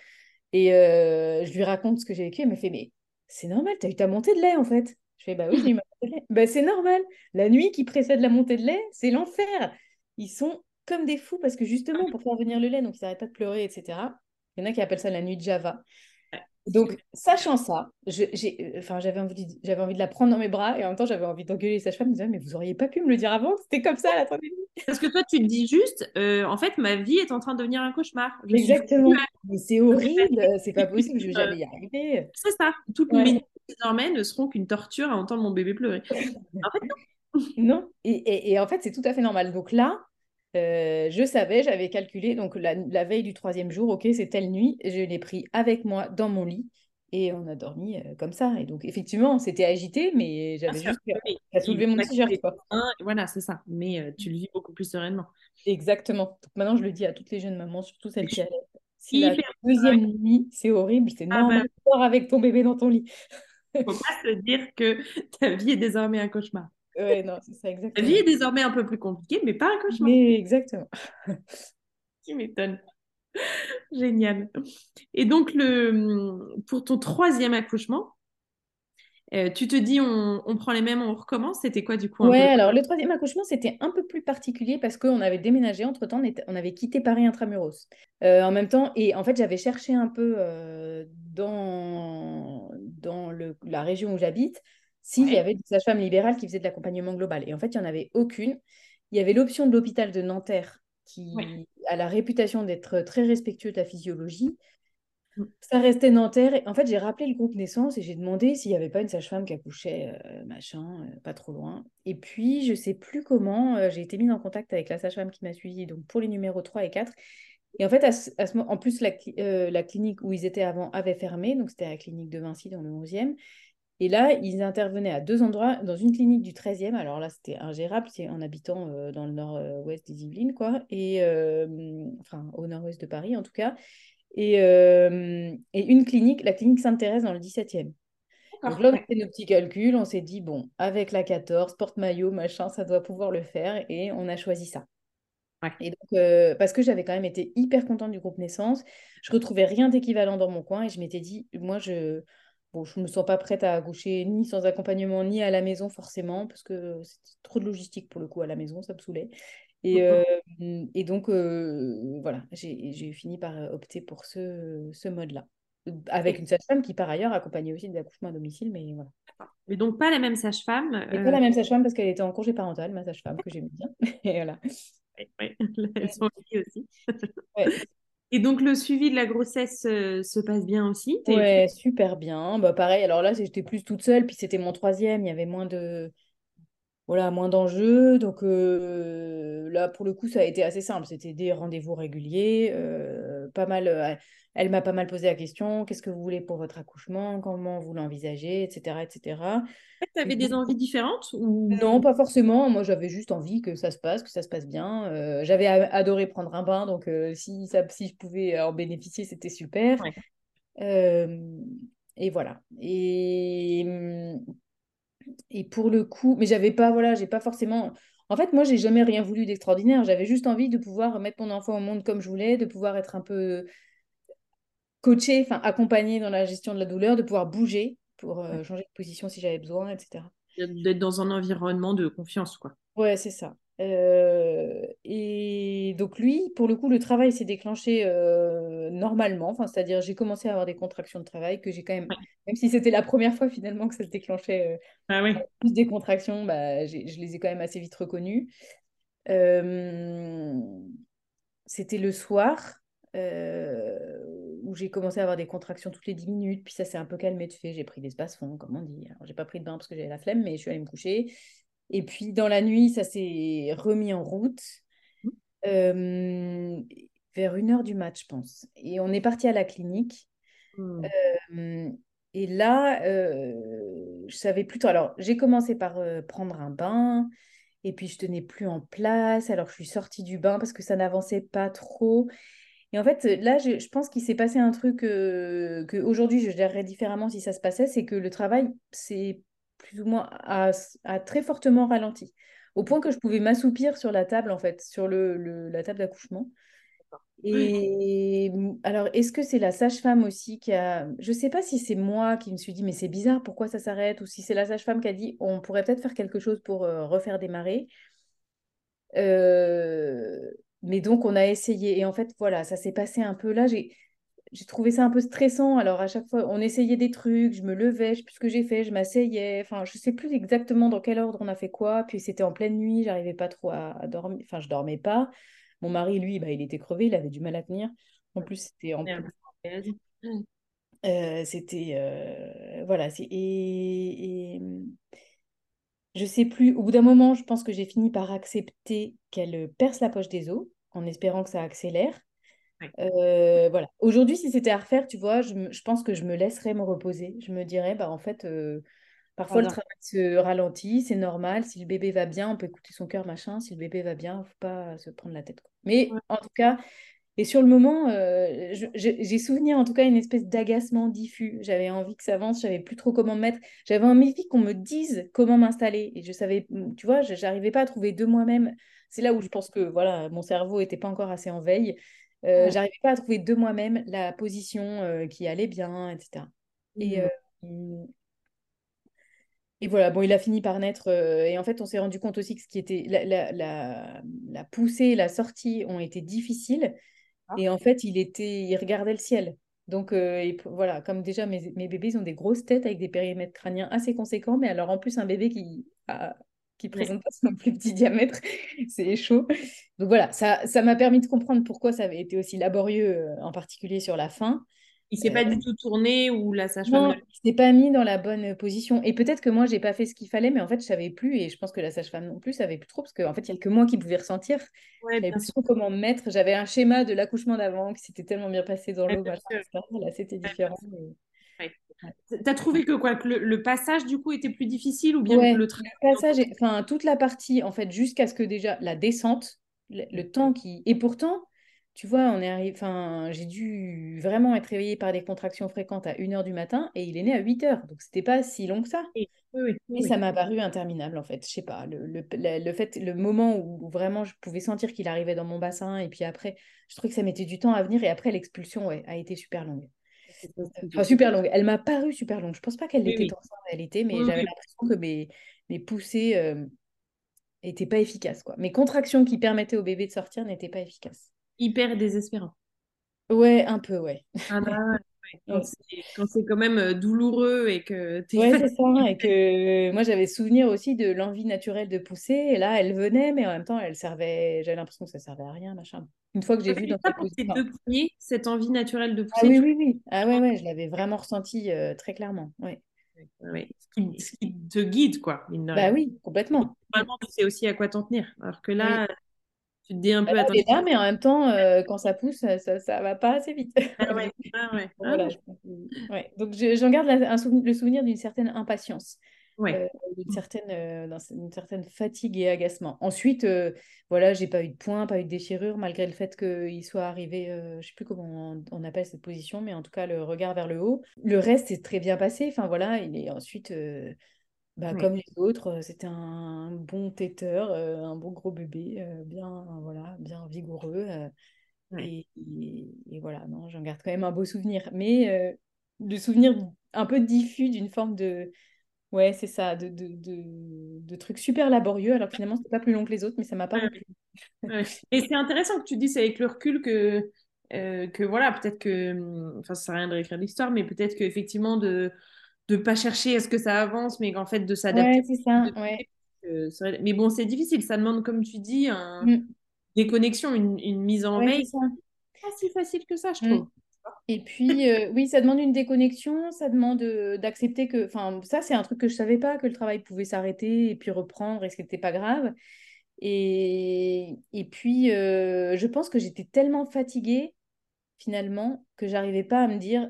Et euh, je lui raconte ce que j'ai vécu. Elle me fait Mais c'est normal, tu as eu ta montée de lait en fait. Je fais Bah oui, j'ai eu ma montée de lait. Bah, c'est normal. La nuit qui précède la montée de lait, c'est l'enfer ils sont comme des fous parce que justement, pour faire venir le lait, donc ils n'arrêtent pas de pleurer, etc. Il y en a qui appellent ça la nuit de Java. Donc, sachant ça, enfin, j'avais envie, de, envie de la prendre dans mes bras et en même temps, j'avais envie d'engueuler les sages-femmes. Mais vous auriez pas pu me le dire avant? C'était comme ça la pandémie. Parce que toi, tu te dis juste, euh, en fait, ma vie est en train de devenir un cauchemar. Exactement. Mais c'est horrible, c'est pas possible, je vais jamais y arriver. C'est ça. Toutes mes minutes désormais ne seront qu'une torture à entendre mon bébé pleurer. En fait, non. non. Et, en fait, c'est tout à fait normal. Donc là, euh, je savais, j'avais calculé. Donc la, veille du troisième jour, ok, c'est telle nuit. Je l'ai pris avec moi dans mon lit et on a dormi euh, comme ça. Et donc effectivement, c'était agité, mais j'avais juste à soulever mon t-shirt. Voilà, c'est ça. Mais euh, tu le vis beaucoup plus sereinement. Exactement. Donc maintenant, je le dis à toutes les jeunes mamans, surtout celles qui allaient. Si la deuxième nuit, c'est horrible, c'est ah normal bah... avec ton bébé dans ton lit. Faut pas se dire que ta vie est désormais un cauchemar. Oui, non, c'est ça, exactement. La vie est désormais un peu plus compliquée, mais pas un cauchemar. Mais exactement. tu m'étonnes. Génial. Et donc, le, pour ton troisième accouchement, euh, tu te dis, on, on, prend les mêmes, on recommence. C'était quoi du coup Ouais, alors le troisième accouchement, c'était un peu plus particulier parce qu'on avait déménagé entre-temps, on, avait quitté Paris intramuros. Euh, en même temps, et en fait, j'avais cherché un peu euh, dans, dans le, la région où j'habite s'il y avait des sages-femmes libérales qui faisaient de l'accompagnement global. Et en fait, il n'y en avait aucune. Il y avait l'option de l'hôpital de Nanterre qui a la réputation d'être très respectueux de la physiologie. Mm. Ça restait Nanterre. Et en fait, j'ai rappelé le groupe naissance et j'ai demandé s'il n'y avait pas une sage-femme qui accouchait, euh, machin, euh, pas trop loin. Et puis, je ne sais plus comment, euh, j'ai été mise en contact avec la sage-femme qui m'a suivie donc pour les numéros 3 et 4. Et en fait, à ce, en plus, la, la, clinique où ils étaient avant avait fermé, donc c'était la clinique de Vinci dans le 11e. Et là, ils intervenaient à deux endroits, dans une clinique du 13e, alors là, c'était ingérable, c'est en habitant euh, dans le nord-ouest des Yvelines, quoi, et euh, enfin, au nord-ouest de Paris, en tout cas, et, euh, et une clinique, la clinique Sainte-Thérèse dans le 17e. Donc là, on a fait nos petits calculs, on s'est dit, bon, avec la 14, porte-maillot, machin, ça doit pouvoir le faire, et on a choisi ça. Et donc, parce que j'avais quand même été hyper contente du groupe naissance, je retrouvais rien d'équivalent dans mon coin, et je m'étais dit, moi, je bon, je ne me sens pas prête à accoucher ni sans accompagnement, ni à la maison forcément, parce que c'est trop de logistique pour le coup à la maison, ça me saoulait. Et, euh, et donc, euh, voilà, j'ai fini par opter pour ce, ce mode-là. Avec une sage-femme qui, par ailleurs, accompagnait aussi des accouchements à domicile, mais voilà. Mais donc, pas la même sage-femme. Et pas la même sage-femme parce qu'elle était en congé parental, ma sage-femme, que j'aime bien. et voilà. Oui, oui. elles sont aussi. ouais. Et donc, le suivi de la grossesse euh, se passe bien aussi? Ouais, super bien. Bah, pareil, alors là, j'étais plus toute seule, puis c'était mon troisième, il y avait moins de voilà, moins d'enjeux. Donc euh, là, pour le coup, ça a été assez simple. C'était des rendez-vous réguliers, euh, pas mal. Elle m'a pas mal posé la question qu'est-ce que vous voulez pour votre accouchement Comment vous l'envisagez Etc. etc. Tu avais des envies différentes ou... Non, pas forcément. Moi, j'avais juste envie que ça se passe, que ça se passe bien. Euh, j'avais adoré prendre un bain, donc si, ça, si je pouvais en bénéficier, c'était super. et voilà. Et hum, et pour le coup, mais j'avais pas, voilà, j'ai pas forcément. En fait, moi, j'ai jamais rien voulu d'extraordinaire. J'avais juste envie de pouvoir mettre mon enfant au monde comme je voulais, de pouvoir être un peu coaché, enfin accompagné dans la gestion de la douleur, de pouvoir bouger pour euh, changer de position si j'avais besoin, etc. D'être dans un environnement de confiance, quoi. Ouais, c'est ça. Euh, et donc lui, pour le coup, le travail s'est déclenché euh, normalement. Enfin, c'est-à-dire, j'ai commencé à avoir des contractions de travail que j'ai quand même, même si c'était la première fois finalement que ça se déclenchait, ah oui. plus des contractions, bah, je les ai quand même assez vite reconnues. c'était le soir où j'ai commencé à avoir des contractions toutes les 10 minutes, puis ça s'est un peu calmé de fait. J'ai pris des espaces fonds, comme on dit. Alors, j'ai pas pris de bain parce que j'avais la flemme, mais je suis allée me coucher. Et puis dans la nuit, ça s'est remis en route mmh. euh, vers une heure du mat, je pense. Et on est parti à la clinique. Mmh. Euh, et là, euh, je savais plutôt. Alors, j'ai commencé par prendre un bain. Et puis, je tenais plus en place. Alors, je suis sortie du bain parce que ça n'avançait pas trop. Et en fait, là, je, pense qu'il s'est passé un truc que aujourd'hui, je gérerais différemment si ça se passait. C'est que le travail, c'est plus ou moins a, très fortement ralenti, au point que je pouvais m'assoupir sur la table, en fait, sur le, la table d'accouchement. Et alors, est-ce que c'est la sage-femme aussi qui a... Je ne sais pas si c'est moi qui me suis dit, mais c'est bizarre, pourquoi ça s'arrête Ou si c'est la sage-femme qui a dit, on pourrait peut-être faire quelque chose pour euh, refaire démarrer. Euh, mais donc, on a essayé. Et en fait, voilà, ça s'est passé un peu là. J'ai j'ai trouvé ça un peu stressant. Alors, à chaque fois, on essayait des trucs, je me levais, je sais plus ce que j'ai fait, je m'asseyais. Enfin, je sais plus exactement dans quel ordre on a fait quoi. Puis, c'était en pleine nuit, j'arrivais pas trop à, dormir. Enfin, je dormais pas. Mon mari, lui, bah, il était crevé, il avait du mal à tenir. En plus, c'était en euh, c'était euh, voilà et, et, je sais plus au bout d'un moment je pense que j'ai fini par accepter qu'elle perce la poche des os en espérant que ça accélère euh, voilà. Aujourd'hui, si c'était à refaire, tu vois, je, je, pense que je me laisserais me reposer. Je me dirais, bah, en fait, euh, parfois le travail se ralentit, c'est normal. Si le bébé va bien, on peut écouter son cœur, machin. Si le bébé va bien, faut pas se prendre la tête. Mais en tout cas, et sur le moment, euh, j'ai souvenir en tout cas une espèce d'agacement diffus. J'avais envie que ça avance, je savais plus trop comment me mettre. J'avais envie qu'on me dise comment m'installer. Et je savais, tu vois, j'arrivais pas à trouver de moi-même. C'est là où je pense que voilà, mon cerveau n'était pas encore assez en veille. Euh, j'arrivais pas à trouver de moi-même la position euh, qui allait bien, etc. Et, mmh. euh, et voilà, bon, il a fini par naître. et en fait, on s'est rendu compte aussi que ce qui était la, la, la, la poussée, la sortie ont été difficiles. Ah. Et en fait, il était, il regardait le ciel. Donc voilà, comme déjà mes, mes, bébés ont des grosses têtes avec des périmètres crâniens assez conséquents, mais alors en plus un bébé qui a qui présente pas son plus petit diamètre, c'est chaud. Donc voilà, ça ça m'a permis de comprendre pourquoi ça avait été aussi laborieux, euh, en particulier sur la fin. Il s'est pas du euh, tout tourné ou la sage-femme Non, il s'est pas mis dans la bonne position. Et peut-être que moi, j'ai pas fait ce qu'il fallait, mais en fait, je savais plus. Et je pense que la sage-femme non plus savait plus trop, parce qu'en en fait, il y a que moi qui pouvais ressentir. Ouais, je plus trop comment me mettre. J'avais un schéma de l'accouchement d'avant qui s'était tellement bien passé dans l'eau. Là, c'était différent. Tu as trouvé que quoi que le, passage du coup était plus difficile ou bien le, passage, enfin toute la partie en fait jusqu'à ce que déjà la descente, le, temps qui et pourtant tu vois on est arrivé, enfin j'ai dû vraiment être réveillée par des contractions fréquentes à 1h du matin et il est né à 8h donc c'était pas si long que ça. Oui, oui, et ça m'a paru interminable en fait, je sais pas le, le, fait le moment où vraiment je pouvais sentir qu'il arrivait dans mon bassin et puis après je trouvais que ça mettait du temps à venir et après l'expulsion ouais, a été super longue. Enfin, super longue. Elle m'a paru super longue. Je pense pas qu'elle l'était en réalité, mais j'avais l'impression que mes, mes poussées n'étaient pas efficaces. Quoi. Mes contractions qui permettaient au bébé de sortir n'étaient pas efficaces. Hyper désespérant. Ouais, un peu, ouais. Ah bah, quand c'est quand même euh, douloureux et que tu Ouais, c'est ça. Et que moi, j'avais souvenir aussi de l'envie naturelle de pousser. Et là, elle venait, mais en même temps, elle servait. J'avais l'impression que ça servait à rien, machin. Une fois que j'ai vu dans cette position. deux premiers, cette envie naturelle de ah pousser. Ah oui, oui, oui. Ah ouais, ouais, je l'avais vraiment ressenti euh, très clairement. Ouais. Ouais. Ce, qui, te guide, quoi. bah oui, complètement. Normalement, tu sais aussi à quoi t'en tenir. Alors que là, tu te dis un peu bah là, mais en même temps, euh, quand ça pousse, ça, ça va pas assez vite. Ah ouais, ah ouais. voilà. ouais. Donc j'en garde un le souvenir d'une certaine impatience. Ouais. Euh, d'une certaine, euh, certaine fatigue et agacement. Ensuite, voilà, j'ai pas eu de points, pas eu de déchirure, malgré le fait qu'il soit arrivé, je sais plus comment on, appelle cette position, mais en tout cas, le regard vers le haut. Le reste est très bien passé. Enfin voilà, il est ensuite bah, Comme les autres, euh, c'était un bon têteur, euh, un bon gros bébé, euh, bien, voilà, bien vigoureux. et, et, voilà, non, j'en garde quand même un beau souvenir. Mais de souvenir un peu diffus d'une forme de. Ouais, c'est ça, de, de, de, de, trucs super laborieux. Alors finalement, c'est pas plus long que les autres, mais ça m'a pas. Et c'est intéressant que tu dises avec le recul que, que voilà, peut-être que. Hum, enfin, ça sert à rien de réécrire l'histoire, mais peut-être qu'effectivement, de de pas chercher à ce que ça avance, mais en fait de s'adapter. Ouais, c'est ça. Ouais. mais bon, c'est difficile. Ça demande, comme tu dis, un... Mm. des connexions, une, une mise en veille. C'est pas si facile que ça, je mm. Et puis, euh, oui, ça demande une déconnexion, ça demande euh, d'accepter que. Enfin, ça, c'est un truc que je savais pas, que le travail pouvait s'arrêter et puis reprendre et ce n'était pas grave. Et, et puis, euh, je pense que j'étais tellement fatiguée, finalement, que j'arrivais pas à me dire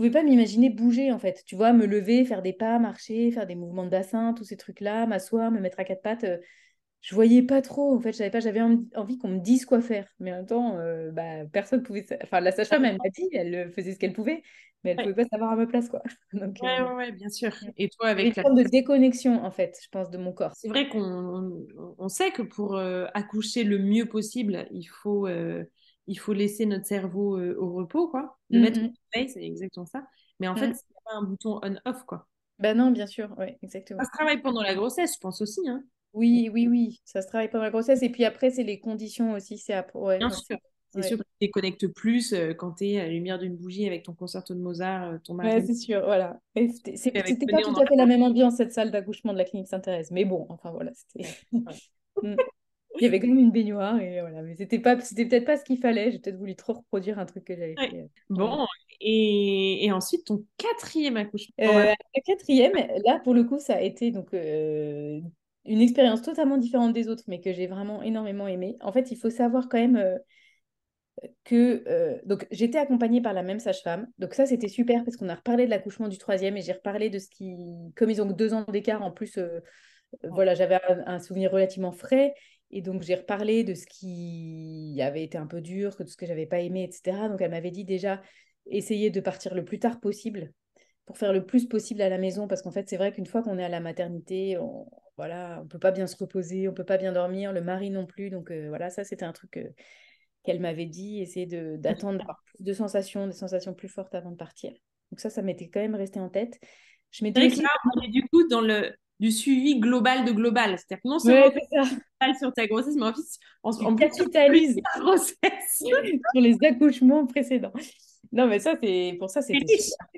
pouvais pas m'imaginer bouger en fait. Tu vois, me lever, faire des pas, marcher, faire des mouvements de bassin, tous ces trucs-là, m'asseoir, me mettre à quatre pattes. Euh, je voyais pas trop en fait. J'avais pas, j'avais envie qu'on me dise quoi faire. Mais en même temps, euh, bah, personne pouvait. Enfin, la sage-femme, elle m'a dit, elle faisait ce qu'elle pouvait, mais elle pouvait pas savoir à ma place quoi. Donc, ouais, euh, ouais, bien sûr. Et toi, avec une forme de déconnexion en fait, je pense, de mon corps. C'est vrai qu'on on sait que pour accoucher le mieux possible, il faut il faut laisser notre cerveau euh, au repos, quoi. Le mm, mettre au sommeil, c'est exactement ça. Mais en fait, mm. c'est pas un bouton on-off, quoi. Ben non, bien sûr, oui, exactement. Ça se travaille pendant la grossesse, je pense aussi. Hein. Oui, oui, oui, ça se travaille pendant la grossesse. Et puis après, c'est les conditions aussi. C'est ouais, bien sûr. C'est sûr que tu déconnectes plus quand tu es à la lumière d'une bougie avec ton concerto de Mozart, ton mari. Ouais, c'est sûr, voilà. C'était pas tout à fait la même ambiance, cette salle d'accouchement de la clinique Sainte-Thérèse. Mais bon, enfin voilà, c'était. Il y avait quand même une baignoire et voilà, mais c'était pas, c'était peut-être pas ce qu'il fallait. J'ai peut-être voulu trop reproduire un truc que j'avais fait. Euh, bon, et, et, ensuite ton quatrième accouchement. Euh, le quatrième, là pour le coup, ça a été donc euh, une expérience totalement différente des autres, mais que j'ai vraiment énormément aimé. En fait, il faut savoir quand même que donc j'étais accompagnée par la même sage-femme. Donc ça, c'était super parce qu'on a reparlé de l'accouchement du troisième et j'ai reparlé de ce qui, comme ils ont deux ans d'écart en plus. voilà, j'avais un, souvenir relativement frais et donc, j'ai reparlé de ce qui avait été un peu dur, de ce que j'avais pas aimé, etc. Donc, elle m'avait dit déjà, essayer de partir le plus tard possible pour faire le plus possible à la maison. Parce qu'en fait, c'est vrai qu'une fois qu'on est à la maternité, on voilà, on peut pas bien se reposer, on peut pas bien dormir, le mari non plus. Donc, euh, voilà, ça, c'était un truc euh, qu'elle m'avait dit, essayer d'attendre d'avoir plus de sensations, des sensations plus fortes avant de partir. Donc, ça, ça m'était quand même resté en tête. Je m'étais aussi... du coup, dans le, du suivi global de global. C'est-à-dire que non seulement ouais, sur ta grossesse, mais en plus, on, on capitalise la grossesse sur les accouchements précédents. Non, mais ça, c'est pour ça, c'est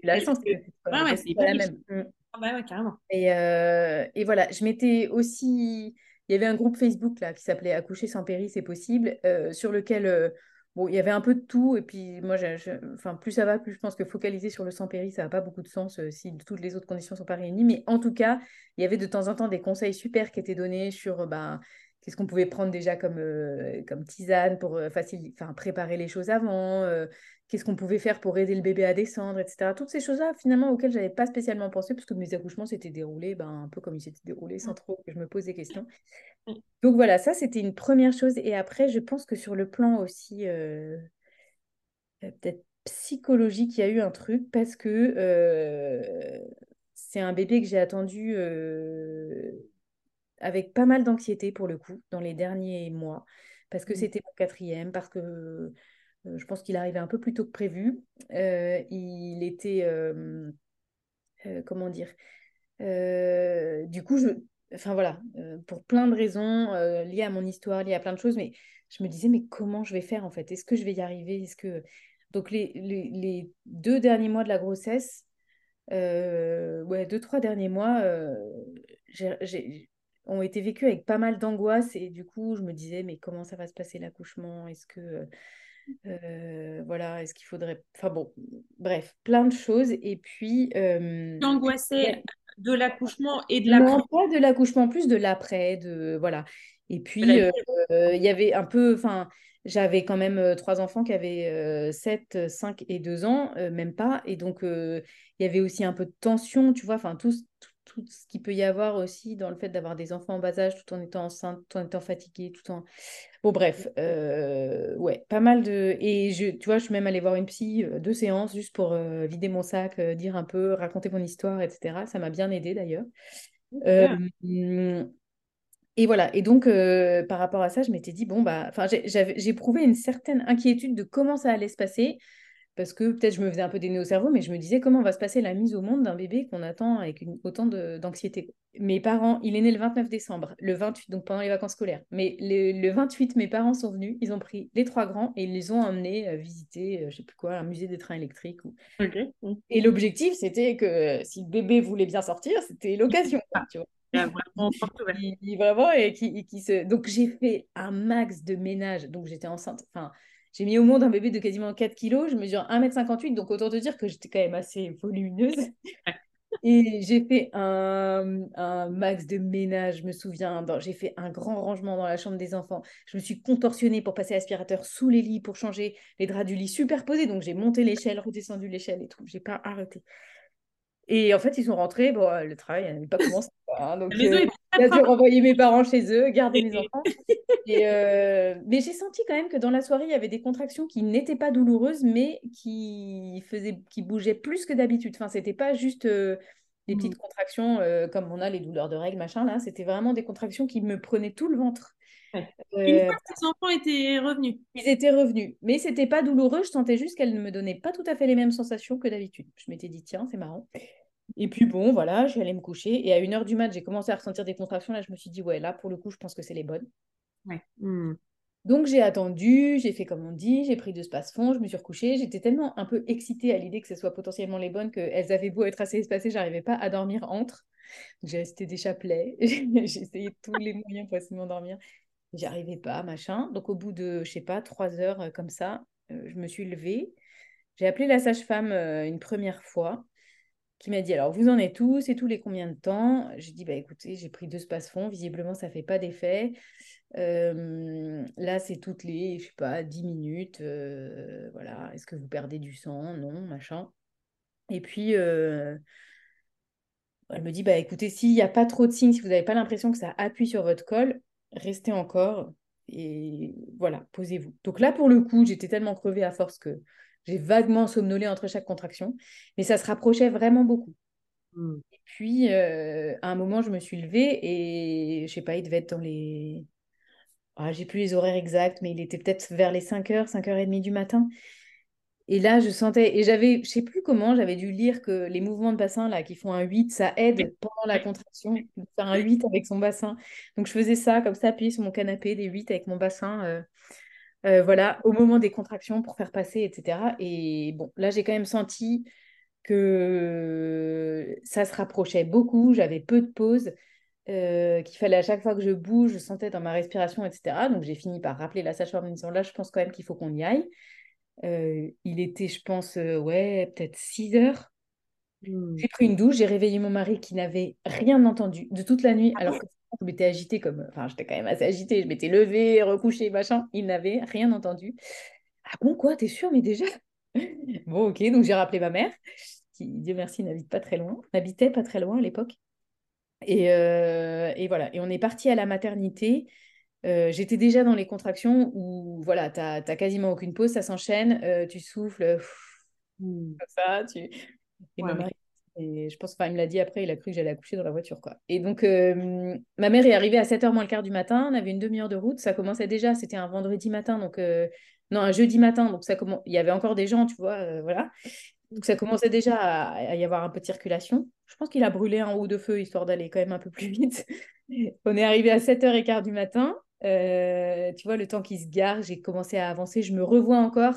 la chance. Ouais, ouais, c'est pas la même. Mm. Ah bah ouais, carrément. Et, euh, et voilà, je m'étais aussi. Il y avait un groupe Facebook là qui s'appelait Accoucher sans péri, c'est possible, euh, sur lequel euh, Bon, il y avait un peu de tout, et puis moi, enfin, plus ça va, plus je pense que focaliser sur le sans péri, ça n'a pas beaucoup de sens si toutes les autres conditions ne sont pas réunies. Mais en tout cas, il y avait de temps en temps des conseils super qui étaient donnés sur ben, qu'est-ce qu'on pouvait prendre déjà comme, euh, comme tisane pour euh, enfin, préparer les choses avant, qu'est-ce qu'on pouvait faire pour aider le bébé à descendre, etc. Toutes ces choses-là, finalement, auxquelles je n'avais pas spécialement pensé, parce que mes accouchements s'étaient déroulés ben, un peu comme ils s'étaient déroulés, sans trop que je me pose des questions. Donc voilà, ça, c'était une première chose. Et après, je pense que sur le plan aussi, euh, euh, peut-être psychologique, il y a eu un truc, parce que euh, c'est un bébé que j'ai attendu avec pas mal d'anxiété, pour le coup, dans les derniers mois, parce que mmh. c'était mon quatrième, parce que je pense qu'il arrivait un peu plus tôt que prévu. il était, comment dire, du coup, je, enfin voilà, pour plein de raisons liées à mon histoire, liées à plein de choses, mais je me disais, mais comment je vais faire en fait? Est-ce que je vais y arriver? Est-ce que donc les, deux derniers mois de la grossesse, ouais, deux trois derniers mois, ont été vécus avec pas mal d'angoisse et du coup je me disais mais comment ça va se passer l'accouchement? Est-ce que euh, voilà, est-ce qu'il faudrait. Enfin bon, bref, plein de choses. Et puis. Euh... Angoissée de l'accouchement et de l'après Non, pas de l'accouchement, plus de l'après. De... Voilà. Et puis, euh, il y avait un peu. Enfin, j'avais quand même trois enfants qui avaient 7, 5 et 2 ans, même pas. Et donc, il y avait aussi un peu de tension, tu vois. Enfin, tout, tout ce qu'il peut y avoir aussi dans le fait d'avoir des enfants en bas âge tout en étant enceinte, tout en étant fatigué, tout en... Bon, bref, euh, ouais, pas mal de... Et je, tu vois, je suis même allée voir une psy, euh, deux séances, juste pour euh, vider mon sac, dire un peu, raconter mon histoire, etc. Ça m'a bien aidé d'ailleurs. et voilà, et donc par rapport à ça, je m'étais dit, bon, bah, j'ai éprouvé une certaine inquiétude de comment ça allait se passer parce que peut-être je me faisais un peu des nœuds au cerveau, mais je me disais comment va se passer la mise au monde d'un bébé qu'on attend avec une, autant d'anxiété? Mes parents, il est né le 29 décembre, le 28, donc pendant les vacances scolaires. Mais le, 28, mes parents sont venus, ils ont pris les trois grands et ils les ont emmenés euh, visiter, euh, je sais plus quoi, un musée des trains électriques. Ou... Et l'objectif, c'était que si le bébé voulait bien sortir, c'était l'occasion. tu vois. vraiment, et qui, qui se... Donc j'ai fait un max de ménage, donc j'étais enceinte. Enfin, j'ai mis au monde un bébé de quasiment 4 kilos, je mesure 1m58, donc autant te dire que j'étais quand même assez volumineuse. Et j'ai fait un, un, max de ménage, je me souviens. J'ai fait un grand rangement dans la chambre des enfants. Je me suis contorsionnée pour passer l'aspirateur sous les lits pour changer les draps du lit superposés. Donc j'ai monté l'échelle, redescendu l'échelle et tout. J'ai pas arrêté. Et en fait, ils sont rentrés. Bon, le travail n'avait pas commencé. Hein, donc, euh, j'ai dû renvoyer mes parents chez eux, garder mes enfants. Et, euh, mais j'ai senti quand même que dans la soirée, il y avait des contractions qui n'étaient pas douloureuses, mais qui, faisaient, qui bougeaient plus que d'habitude. Enfin, c'était pas juste euh, des petites mmh. contractions comme on a les douleurs de règles, machin. Là, c'était vraiment des contractions qui me prenaient tout le ventre. Une fois que tes enfants étaient revenus. Ils étaient revenus. Mais c'était pas douloureux. Je sentais juste qu'elles ne me donnaient pas tout à fait les mêmes sensations que d'habitude. Je m'étais dit, tiens, c'est marrant. Et puis bon, voilà, je suis allée me coucher. Et à 1h du mat, j'ai commencé à ressentir des contractions. Là, je me suis dit, ouais, là, pour le coup, je pense que c'est les bonnes. Mmh. Donc j'ai attendu, j'ai fait comme on dit, j'ai pris deux espaces-fonds, je me suis recouchée. J'étais tellement un peu excitée à l'idée que ce soit potentiellement les bonnes qu'elles avaient beau être assez espacées, j'arrivais pas à dormir entre. J'ai resté des chapelets, j'ai essayé tous les moyens pour essayer de m'endormir. J'y arrivais pas, machin. Donc au bout de, je sais pas, trois heures euh, comme ça, euh, je me suis levée. J'ai appelé la sage-femme euh, une première fois qui m'a dit alors vous en êtes tous et tous les combien de temps? J'ai dit bah écoutez j'ai pris deux space-fonds, visiblement ça fait pas d'effet. Là c'est toutes les je sais pas 10 minutes, voilà est-ce que vous perdez du sang? Non machin. Et puis elle me dit bah écoutez s'il n'y a pas trop de signes, si vous n'avez pas l'impression que ça appuie sur votre col, restez encore et voilà posez-vous. Donc là pour le coup j'étais tellement crevée à force que j'ai vaguement somnolé entre chaque contraction, mais ça se rapprochait vraiment beaucoup. Hmm. Et puis, euh, à un moment, je me suis levée et je sais pas, il devait être dans les. Ah, j'ai plus les horaires exacts, mais il était peut-être vers les 5h, 5h30 du matin. Et là, je sentais, et j'avais, je sais plus comment, j'avais dû lire que les mouvements de bassin là qui font un 8, ça aide pendant la contraction, de faire un 8 avec son bassin. Donc je faisais ça, comme ça, appuyé sur mon canapé, des 8 avec mon bassin. Euh, euh, voilà, au moment des contractions pour faire passer, etc. Et bon, là, j'ai quand même senti que ça se rapprochait beaucoup, j'avais peu de pauses, euh, qu'il fallait à chaque fois que je bouge, je sentais dans ma respiration, etc. Donc j'ai fini par rappeler la sage-femme en me disant là, je pense quand même qu'il faut qu'on y aille. Euh, il était, je pense, ouais, peut-être 6 heures. Mmh. J'ai pris une douche, j'ai réveillé mon mari qui n'avait rien entendu de toute la nuit, alors que je m'étais agitée comme. Enfin, j'étais quand même assez agitée. Je m'étais levée, recouchée, machin. Il n'avait rien entendu. Ah bon, quoi? T'es sûre, mais déjà? Bon, ok. Donc, j'ai rappelé ma mère, qui, Dieu merci, n'habite pas très loin. N'habitait pas très loin à l'époque. Et, euh, et, voilà. Et on est parti à la maternité. Euh, j'étais déjà dans les contractions où, voilà, tu n'as quasiment aucune pause, ça s'enchaîne, euh, tu souffles, comme ça. Tu... Et ma mère et je pense, enfin, il me l'a dit après, il a cru que j'allais accoucher dans la voiture, quoi. Et donc, euh, ma mère est arrivée à 7h moins le quart du matin, on avait une demi-heure de route, ça commençait déjà, c'était un vendredi matin, donc euh, non, un jeudi matin, donc ça commence, il y avait encore des gens, tu vois, voilà. Donc ça commençait déjà à, y avoir un peu de circulation. Je pense qu'il a brûlé un ou deux feux histoire d'aller quand même un peu plus vite. On est arrivé à 7h15 du matin. Euh, tu vois, le temps qui se gare, j'ai commencé à avancer. Je me revois encore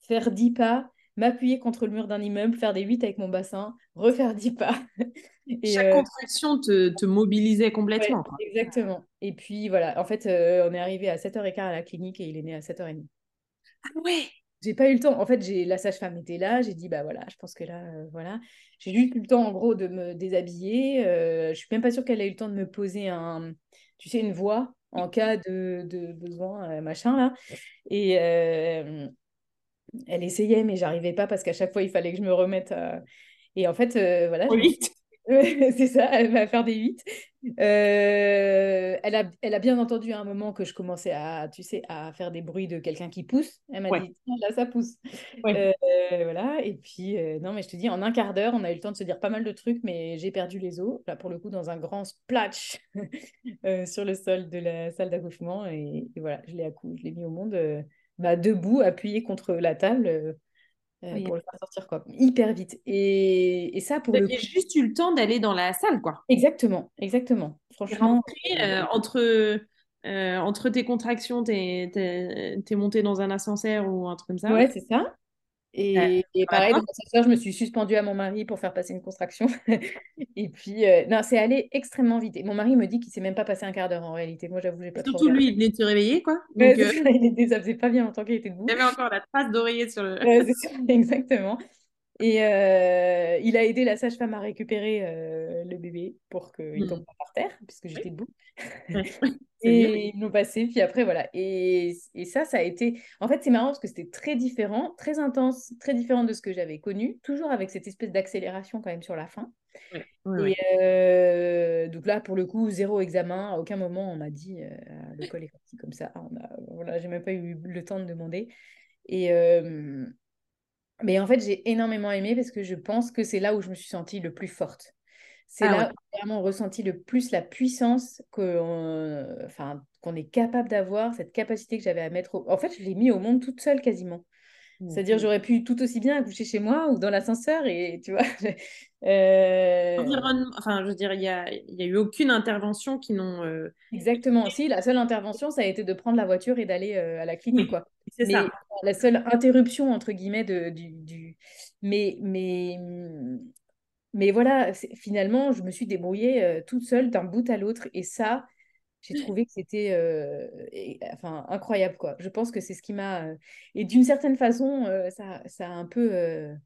faire 10 pas, m'appuyer contre le mur d'un immeuble, faire des 8 avec mon bassin, refaire 10 pas. Et Chaque euh, contraction te, te, mobilisait complètement. exactement. Et puis voilà, en fait, euh, on est arrivé à 7h15 à la clinique et il est né à 7h30. Ah ouais j'ai pas eu le temps. En fait, j'ai la sage-femme était là. J'ai dit bah voilà, je pense que là, euh, voilà. J'ai juste eu le temps en gros de me déshabiller. Euh, je suis même pas sûre qu'elle ait eu le temps de me poser un, tu sais, une voix en cas de, de besoin, euh, machin là. Et elle essayait, mais j'arrivais pas parce qu'à chaque fois il fallait que je me remette. Et en fait, voilà. c'est ça, elle va faire des 8. Euh, elle, a, elle a bien entendu à un moment que je commençais à, tu sais, à faire des bruits de quelqu'un qui pousse. Elle m'a dit, là, ça pousse. Euh, voilà. Et puis, euh, non, mais je te dis, en un quart d'heure, on a eu le temps de se dire pas mal de trucs, mais j'ai perdu les os, là, pour le coup, dans un grand splash sur le sol de la salle d'accouchement. Et, voilà, je l'ai je l'ai mis au monde bah, debout, appuyé contre la table euh, pour le faire sortir quoi, hyper vite. Et, et ça, pour le juste eu le temps d'aller dans la salle, quoi. Exactement, exactement. Franchement. Euh, entre, euh, entre tes contractions, t'es es, monté dans un ascenseur ou un truc comme ça. Ouais, c'est ça. Et, pareil, dans je me suis suspendue à mon mari pour faire passer une contraction. et puis, non, c'est allé extrêmement vite. Et mon mari me dit qu'il ne s'est même pas passé un quart d'heure en réalité. Moi, j'avoue, j'ai pas Surtout lui, il venait de se réveiller, quoi. Donc, ça, ça faisait pas bien longtemps qu'il était debout. Il y avait encore la trace d'oreiller sur le. exactement. Et il a aidé la sage-femme à récupérer le bébé pour qu'il ne tombe mmh. pas par terre, puisque j'étais debout. et ils l'ont passé, puis après, voilà. Et, et, ça, ça a été... En fait, c'est marrant parce que c'était très différent, très intense, très différent de ce que j'avais connu, toujours avec cette espèce d'accélération quand même sur la fin. et euh, donc là, pour le coup, zéro examen. À aucun moment, on m'a dit, euh, le col est parti comme ça. On a, voilà, j'ai même pas eu le temps de demander. Et... Euh, mais en fait, j'ai énormément aimé parce que je pense que c'est là où je me suis sentie le plus forte. C'est ah là où j'ai vraiment ressenti le plus la puissance qu'on enfin, qu'on est capable d'avoir, cette capacité que j'avais à mettre. Au... En fait, je l'ai mis au monde toute seule quasiment. C'est-à-dire, j'aurais pu tout aussi bien accoucher chez moi ou dans l'ascenseur et tu vois. euh... Enfin, je veux dire, il n'y a, y a eu aucune intervention qui n'ont. Euh, Exactement. Si, la seule intervention, ça a été de prendre la voiture et d'aller euh, à la clinique, quoi. C'est ça. La seule interruption, entre guillemets, de, du, du... Mais, mais mais voilà, finalement, je me suis débrouillée toute seule d'un bout à l'autre. Et ça, j'ai trouvé que c'était enfin, incroyable. Quoi. Je pense que c'est ce qui m'a... et d'une certaine façon, ça, ça, a un peu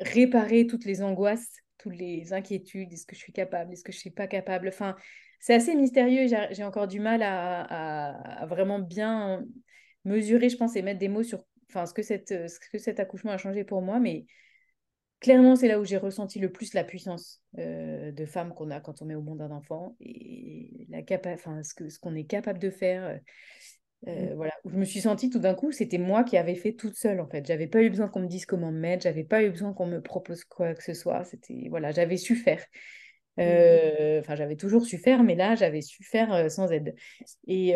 réparé toutes les angoisses, toutes les inquiétudes. Est-ce que je suis capable? Est-ce que je ne suis pas capable? Enfin, c'est assez mystérieux. J'ai encore du mal à, à, vraiment bien mesurer, je pense, et mettre des mots sur enfin, ce, que cette, ce que cet accouchement a changé pour moi. Mais clairement, c'est là où j'ai ressenti le plus la puissance euh, de femme qu'on a quand on met au monde un enfant et la enfin, ce qu'on ce est capable de faire. Euh, euh, mmh. voilà, où je me suis sentie tout d'un coup, c'était moi qui avais fait toute seule en fait. J'avais pas eu besoin qu'on me dise comment me mettre, j'avais pas eu besoin qu'on me propose quoi que ce soit. C'était voilà, j'avais su faire. Mmh. Enfin, j'avais toujours su faire, mais là, j'avais su faire sans aide. Et,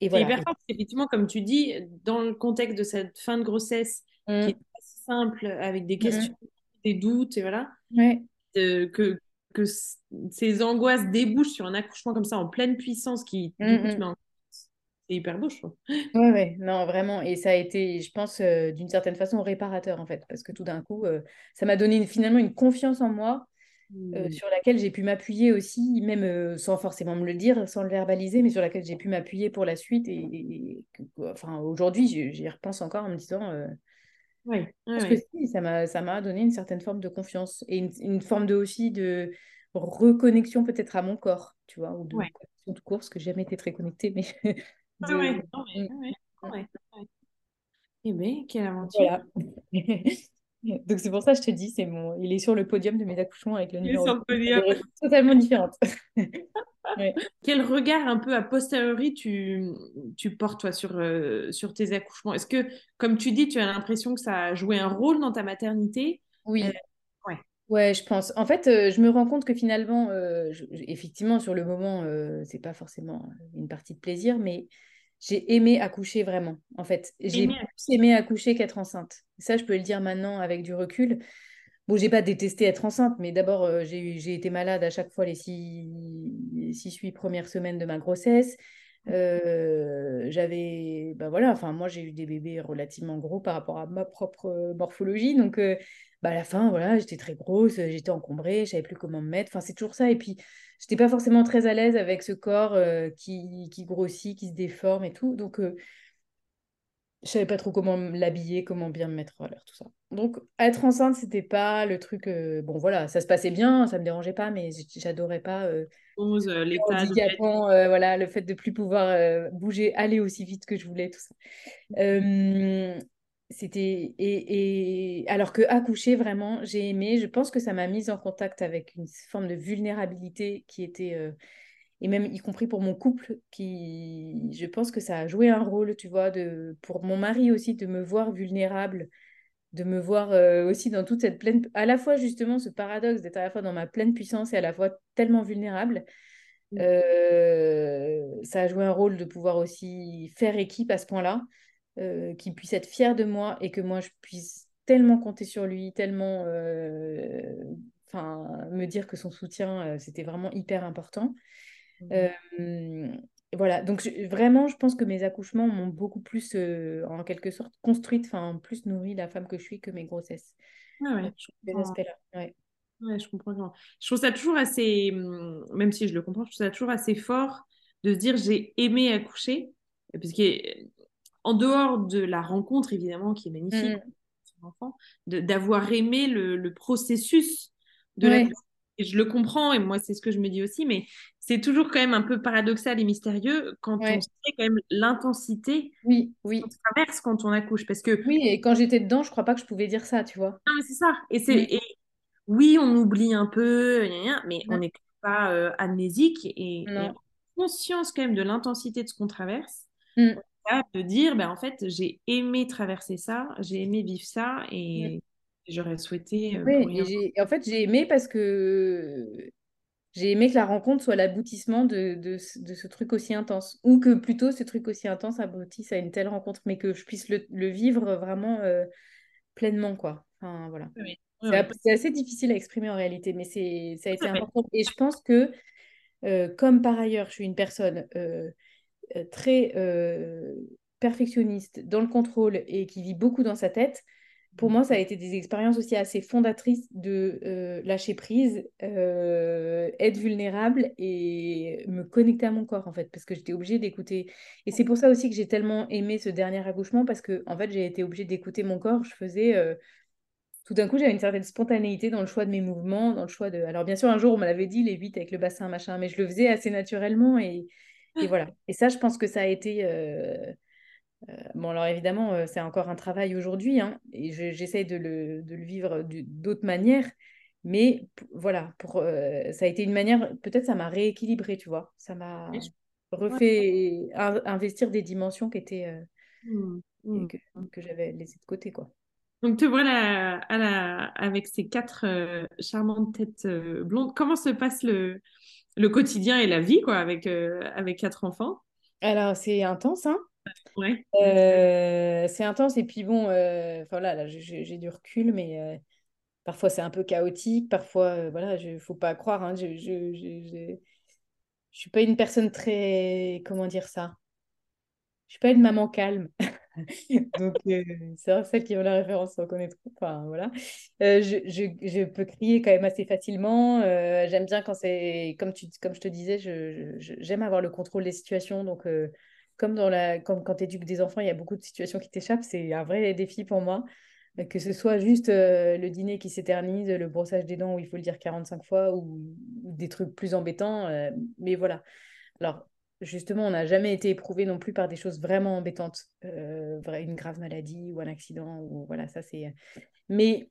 et voilà. C'est hyper fort, effectivement, comme tu dis, dans le contexte de cette fin de grossesse qui mmh. est simple, avec des questions, des doutes, et voilà. que, que ces angoisses débouchent sur un accouchement comme ça en pleine puissance qui, coup, c'est hyper beau, je trouve. Ouais, ouais, non, vraiment. Et ça a été, je pense, euh, d'une certaine façon réparateur, en fait, parce que tout d'un coup, euh, ça m'a donné finalement une confiance en moi. Euh, mmh. sur laquelle j'ai pu m'appuyer aussi, même sans forcément me le dire, sans le verbaliser, mais sur laquelle j'ai pu m'appuyer pour la suite. Et, enfin, aujourd'hui, j'y repense encore en me disant, oui, Parce que si, ça m'a, donné une certaine forme de confiance et une, une forme de, aussi de reconnexion peut-être à mon corps, tu vois, ou de ouais. de course, que j'ai jamais été très connectée, mais... de... Ah ouais, ouais, Eh bien, quelle aventure Donc c'est pour ça que je te dis, c'est mon... il est sur le podium de mes accouchements avec le numéro. Il est sur le podium. Totalement différente. Quel regard un peu a posteriori tu, tu portes toi sur, euh, sur tes accouchements? Est-ce que, comme tu dis, tu as l'impression que ça a joué un rôle dans ta maternité? Oui. Euh, ouais. Ouais, je pense. En fait, euh, je me rends compte que finalement, euh, je- effectivement, sur le moment, c'est pas forcément une partie de plaisir, mais j'ai aimé accoucher vraiment. En fait, j'ai Aimé plus aimé accoucher qu'être enceinte. Ça, je peux le dire maintenant avec du recul. Bon, j'ai pas détesté être enceinte, mais d'abord, euh, j'ai été malade à chaque fois les six, six, huit premières semaines de ma grossesse. Euh, j'avais, ben voilà, enfin, moi, j'ai eu des bébés relativement gros par rapport à ma propre morphologie. Donc, euh, bah, à la fin, voilà, j'étais très grosse, j'étais encombrée, je savais plus comment me mettre. Enfin, c'est toujours ça. Et puis, j'étais pas forcément très à l'aise avec ce corps euh, qui, qui grossit, qui se déforme et tout. Donc, je savais pas trop comment l'habiller, comment bien me mettre à l'heure, tout ça. Donc, être enceinte, c'était pas le truc. bon, voilà, ça se passait bien, ça me dérangeait pas, mais j'adorais pas. Rose, euh, l'état handicapant, euh, voilà, le fait de plus pouvoir euh, bouger, aller aussi vite que je voulais, tout ça. C'était et, et alors que accoucher vraiment j'ai aimé je pense que ça m'a mise en contact avec une forme de vulnérabilité qui était et même y compris pour mon couple qui je pense que ça a joué un rôle tu vois de pour mon mari aussi de me voir vulnérable de me voir euh, aussi dans toute cette pleine à la fois justement ce paradoxe d'être à la fois dans ma pleine puissance et à la fois tellement vulnérable euh, ça a joué un rôle de pouvoir aussi faire équipe à ce point-là, euh, qu'il puisse être fier de moi et que moi je puisse tellement compter sur lui, tellement me dire que son soutien, c'était vraiment hyper important. Mhm. Euh, voilà, donc je- vraiment, je pense que mes accouchements m'ont beaucoup plus, euh, en quelque sorte, construite, enfin, plus nourri la femme que je suis que mes grossesses. Ouais, Donc, ouais, je comprends. aspects-là, ouais. Ouais, je comprends. vraiment. Je trouve ça toujours assez, hum, même si je le comprends, je trouve ça toujours assez fort de se dire j'ai aimé accoucher, parce que en dehors de la rencontre évidemment qui est magnifique, Mm, enfant, de- d'avoir aimé le, le processus de. Et je le comprends et moi c'est ce que je me dis aussi, mais c'est toujours quand même un peu paradoxal et mystérieux quand on sait quand même l'intensité oui, qu'on oui. traverse quand on accouche, parce que Oui, et quand j'étais dedans, je crois pas que je pouvais dire ça, tu vois. non mais c'est ça. Et c'est oui, on oublie un peu, mais on n'est pas euh, amnésique et, conscience quand même de l'intensité de ce qu'on traverse, Mm, on est capable de dire, ben, en fait, j'ai aimé traverser ça, j'ai aimé vivre ça mm. et j'aurais souhaité euh, Oui, et en fait, j'ai aimé parce que j'ai aimé que la rencontre soit l'aboutissement de, de, ce de ce truc aussi intense. Ou que plutôt ce truc aussi intense aboutisse à une telle rencontre, mais que je puisse le, le vivre vraiment euh, pleinement, quoi. Enfin, voilà. Oui, oui, C'est oui. ap- c'est assez difficile à exprimer en réalité, mais c'est, ça a été important. Et je pense que, euh, comme par ailleurs, je suis une personne euh, très perfectionniste dans le contrôle et qui vit beaucoup dans sa tête, pour moi, ça a été des expériences aussi assez fondatrices de euh, lâcher prise, euh, être vulnérable et me connecter à mon corps, en fait, parce que j'étais obligée d'écouter. Et c'est pour ça aussi que j'ai tellement aimé ce dernier accouchement, parce que, en fait, j'ai été obligée d'écouter mon corps. Je faisais. euh, tout d'un coup, j'avais une certaine spontanéité dans le choix de mes mouvements, dans le choix de... Alors, bien sûr, un jour, on me l'avait dit, les 8 avec le bassin, machin, mais je le faisais assez naturellement et, et voilà. Et ça, je pense que ça a été... euh, Bon, alors évidemment, euh, c'est encore un travail aujourd'hui, hein, et je- j'essaie de le, de le vivre d'autres manières, mais voilà, pour, euh, ça a été une manière, peut-être ça m'a rééquilibré, tu vois, ça m'a je- ouais. refait in- investir des dimensions qui étaient, euh, et hmm. que, que j'avais laissées de côté, quoi. Donc te voilà à la, avec ces quatre euh, charmantes têtes blondes. Comment se passe le, le quotidien et la vie quoi avec, avec quatre enfants? Alors, c'est intense, hein? Euh, c'est intense, et puis bon, euh, là, j'ai du recul, mais euh, parfois c'est un peu chaotique, parfois, voilà, il faut pas croire, hein, je, je, je, je- je suis pas une personne très, comment dire ça? Je suis pas une maman calme. Donc, c'est celles qui ont la référence se reconnaîtront. Enfin, voilà. Je, peux crier quand même assez facilement. J'aime bien quand c'est, comme, tu, comme je te disais, j'aime avoir le contrôle des situations. Donc, comme, quand tu éduques des enfants, il y a beaucoup de situations qui t'échappent. C'est un vrai défi pour moi. Que ce soit juste euh, le dîner qui s'éternise, le brossage des dents où il faut le dire 45 fois ou, des trucs plus embêtants. euh, mais voilà. Alors, justement, on n'a jamais été éprouvé non plus par des choses vraiment embêtantes, euh, une grave maladie ou un accident, ou voilà, ça c'est. Mais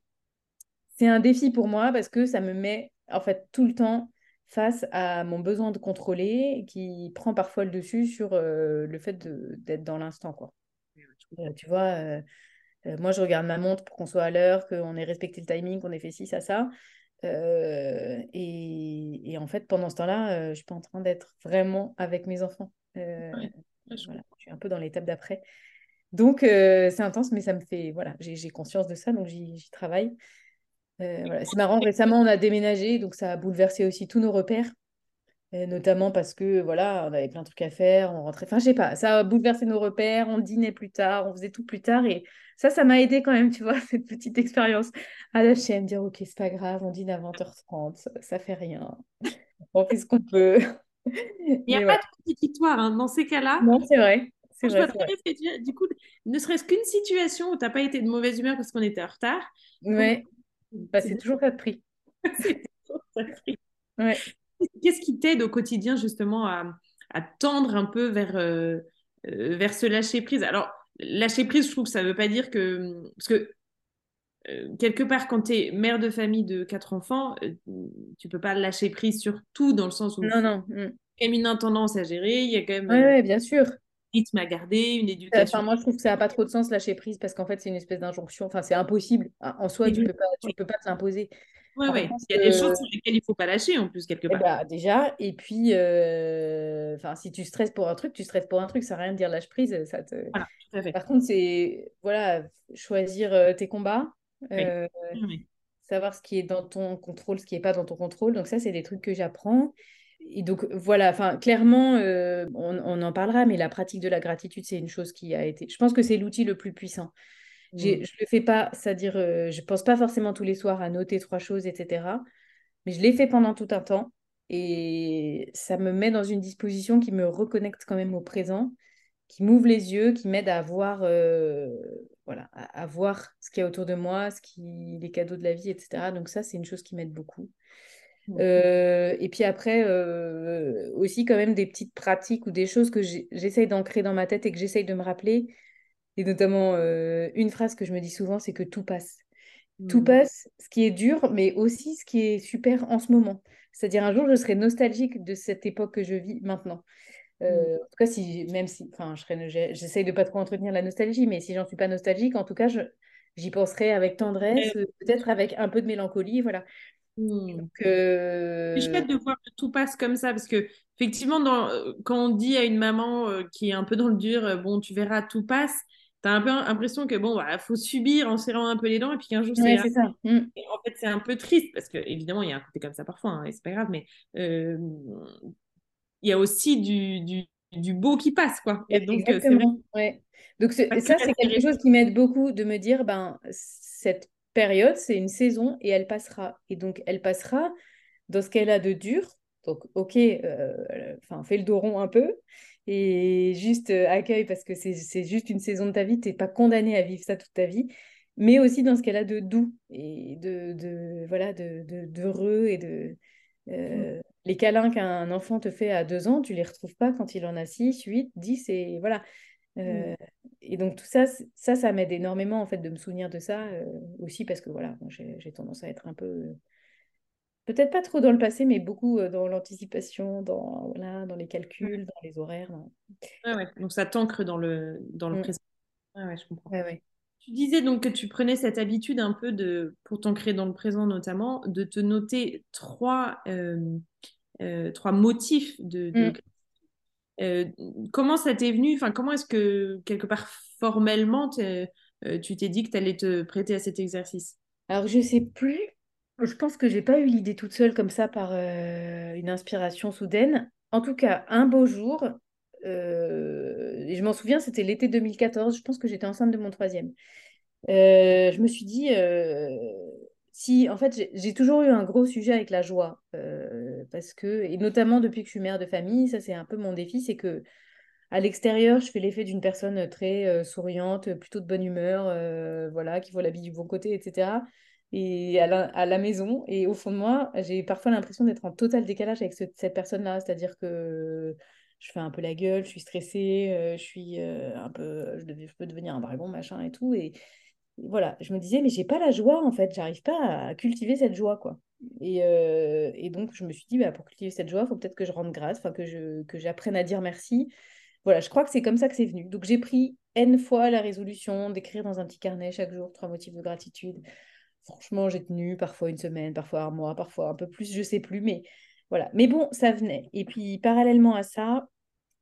c'est un défi pour moi parce que ça me met en fait tout le temps face à mon besoin de contrôler qui prend parfois le dessus sur euh, le fait d'être dans l'instant, quoi. Euh, tu vois, euh, moi je regarde ma montre pour qu'on soit à l'heure, qu'on ait respecté le timing, qu'on ait fait ci, ça, ça. et, en fait, pendant ce temps-là, je suis pas en train d'être vraiment avec mes enfants. je, voilà, je suis un peu dans l'étape d'après. Donc, c'est intense, mais ça me fait. Voilà, j'ai conscience de ça, donc j'y travaille. Voilà. C'est marrant, récemment, on a déménagé, donc ça a bouleversé aussi tous nos repères notamment parce que voilà, on avait plein de trucs à faire, on rentrait. Enfin, je sais pas, ça a bouleversé nos repères, on dînait plus tard, on faisait tout plus tard. Et ça, ça m'a aidé quand même, tu vois, cette petite expérience à lâcher, à me dire, ok, c'est pas grave, on dîne à 20h30, ça, ça fait rien. On fait ce qu'on peut. Il n'y a pas de petite victoire hein, dans ces cas-là. Non, c'est vrai. C'est vrai, Du coup, ne serait-ce qu'une situation où tu n'as pas été de mauvaise humeur parce qu'on était en retard. Ouais. Bah, c'est toujours ça de prix. c'est toujours ça de prix. Ouais. Qu'est-ce qui t'aide au quotidien justement à, tendre un peu vers, euh, euh, vers ce lâcher prise? Alors, lâcher prise, je trouve que ça ne veut pas dire que. Parce que euh, quelque part, quand tu es mère de famille de quatre enfants, tu peux pas lâcher prise sur tout dans le sens où. Non, non. Mm. Il y a quand même une intendance à gérer, il y a quand même. Oui, bien sûr. Rythme à garder, une éducation. Enfin, moi, je trouve que ça n'a pas trop de sens lâcher prise parce qu'en fait, c'est une espèce d'injonction. Enfin, c'est impossible. En soi, tu ne peux pas, tu peux pas te l'imposer. Oui, oui. Il y a des choses sur lesquelles il ne faut pas lâcher en plus, quelque eh part. bah, déjà, et puis, euh... enfin, si tu stresses pour un truc, tu stresses pour un truc, ça n'a rien de dire lâche prise. Ça te... Voilà, tout à fait. Par contre, c'est voilà, choisir euh, tes combats, euh... savoir ce qui est dans ton contrôle, ce qui n'est pas dans ton contrôle. Donc, ça, c'est des trucs que j'apprends. Et donc, voilà, enfin, clairement, euh, on, on, en parlera, mais la pratique de la gratitude, c'est une chose qui a été. Je pense que c'est l'outil le plus puissant. Mm. Je ne le fais pas, c'est-à-dire, euh, je pense pas forcément tous les soirs à noter trois choses, etc. Mais je l'ai fait pendant tout un temps et ça me met dans une disposition qui me reconnecte quand même au présent, qui m'ouvre les yeux, qui m'aide à voir, euh, voilà, à, voir ce qu'il y a autour de moi, ce qui, les cadeaux de la vie, etc. Donc ça, c'est une chose qui m'aide beaucoup. Euh, et puis après, aussi quand même des petites pratiques ou des choses que j'essaye d'ancrer dans ma tête et que j'essaye de me rappeler. Et notamment, euh, une phrase que je me dis souvent, c'est que tout passe. Tout mmh. passe, ce qui est dur, mais aussi ce qui est super en ce moment. C'est-à-dire, un jour, je serai nostalgique de cette époque que je vis maintenant. Euh, mmh. En tout cas, si, même si, enfin, j'essaye de pas trop entretenir la nostalgie, mais si j'en suis pas nostalgique, en tout cas, j'y penserai avec tendresse, peut-être avec un peu de mélancolie, voilà. Mmh. Donc, euh... C'est chouette de voir que tout passe comme ça, parce que effectivement, dans, quand on dit à une maman qui est un peu dans le dur, bon, tu verras, tout passe, tu un peu l'impression que bon, il faut subir en serrant un peu les dents et puis qu'un jour c'est. ça. Mm. en fait, c'est un peu triste parce que évidemment, il y a un côté comme ça parfois hein, et c'est pas grave, mais euh, il y a aussi du, du, du, beau qui passe, quoi. Et donc, euh, Exactement. Ouais. Donc, ça, c'est quelque chose qui m'aide beaucoup de me dire, ben, cette période, c'est une saison et elle passera. Et donc, elle passera dans ce qu'elle a de dur. Donc, ok, euh, fais le dos rond un peu et juste euh, accueille parce que c'est juste une saison de ta vie, tu n'es pas condamné à vivre ça toute ta vie, mais aussi dans ce qu'elle a de doux et de, de voilà de d'heureux et de euh, les câlins qu'un enfant te fait à deux ans, tu les retrouves pas quand il en a six, huit, dix et voilà. Euh, et donc tout ça, ça, ça m'aide énormément en fait de me souvenir de ça aussi parce que voilà, j'ai tendance à être un peu Peut-être pas trop dans le passé, mais beaucoup euh, dans l'anticipation, dans, voilà, dans les calculs, dans les horaires. ouais. Donc ça t'ancre dans le, dans le mm. présent. Ouais, je comprends. Ouais, tu disais donc que tu prenais cette habitude un peu de, pour t'ancrer dans le présent notamment, de te noter trois, euh, euh, trois motifs de, mm. comment ça t'est venu? Enfin, comment est-ce que quelque part formellement tu t'es dit que tu allais te prêter à cet exercice? Alors je sais plus je pense que j'ai pas eu l'idée toute seule comme ça par euh, une inspiration soudaine. En tout cas, un beau jour, euh, je m'en souviens, c'était l'été 2014, je pense que j'étais enceinte de mon troisième. Euh, je me suis dit, si, en fait, j'ai toujours eu un gros sujet avec la joie, parce que, et notamment depuis que je suis mère de famille, ça c'est un peu mon défi, c'est que à l'extérieur, je fais l'effet d'une personne très souriante, plutôt de bonne humeur, voilà, qui voit la vie du bon côté, etc et à la, maison. Et au fond de moi, j'ai parfois l'impression d'être en total décalage avec cette personne-là. C'est-à-dire que je fais un peu la gueule, je suis stressée, euh, je suis euh, un peu, je, peux devenir un dragon, machin et tout. Et, voilà, je me disais, mais j'ai pas la joie en fait, j'arrive pas à cultiver cette joie quoi. Et, euh, et donc je me suis dit, bah, pour cultiver cette joie, il faut peut-être que je rende grâce, que je que j'apprenne à dire merci. Voilà, je crois que c'est comme ça que c'est venu. Donc j'ai pris N fois la résolution d'écrire dans un petit carnet chaque jour trois motifs de gratitude franchement, j'ai tenu parfois une semaine, parfois un mois, parfois un peu plus, je sais plus, mais voilà. Mais bon, ça venait. Et puis, parallèlement à ça,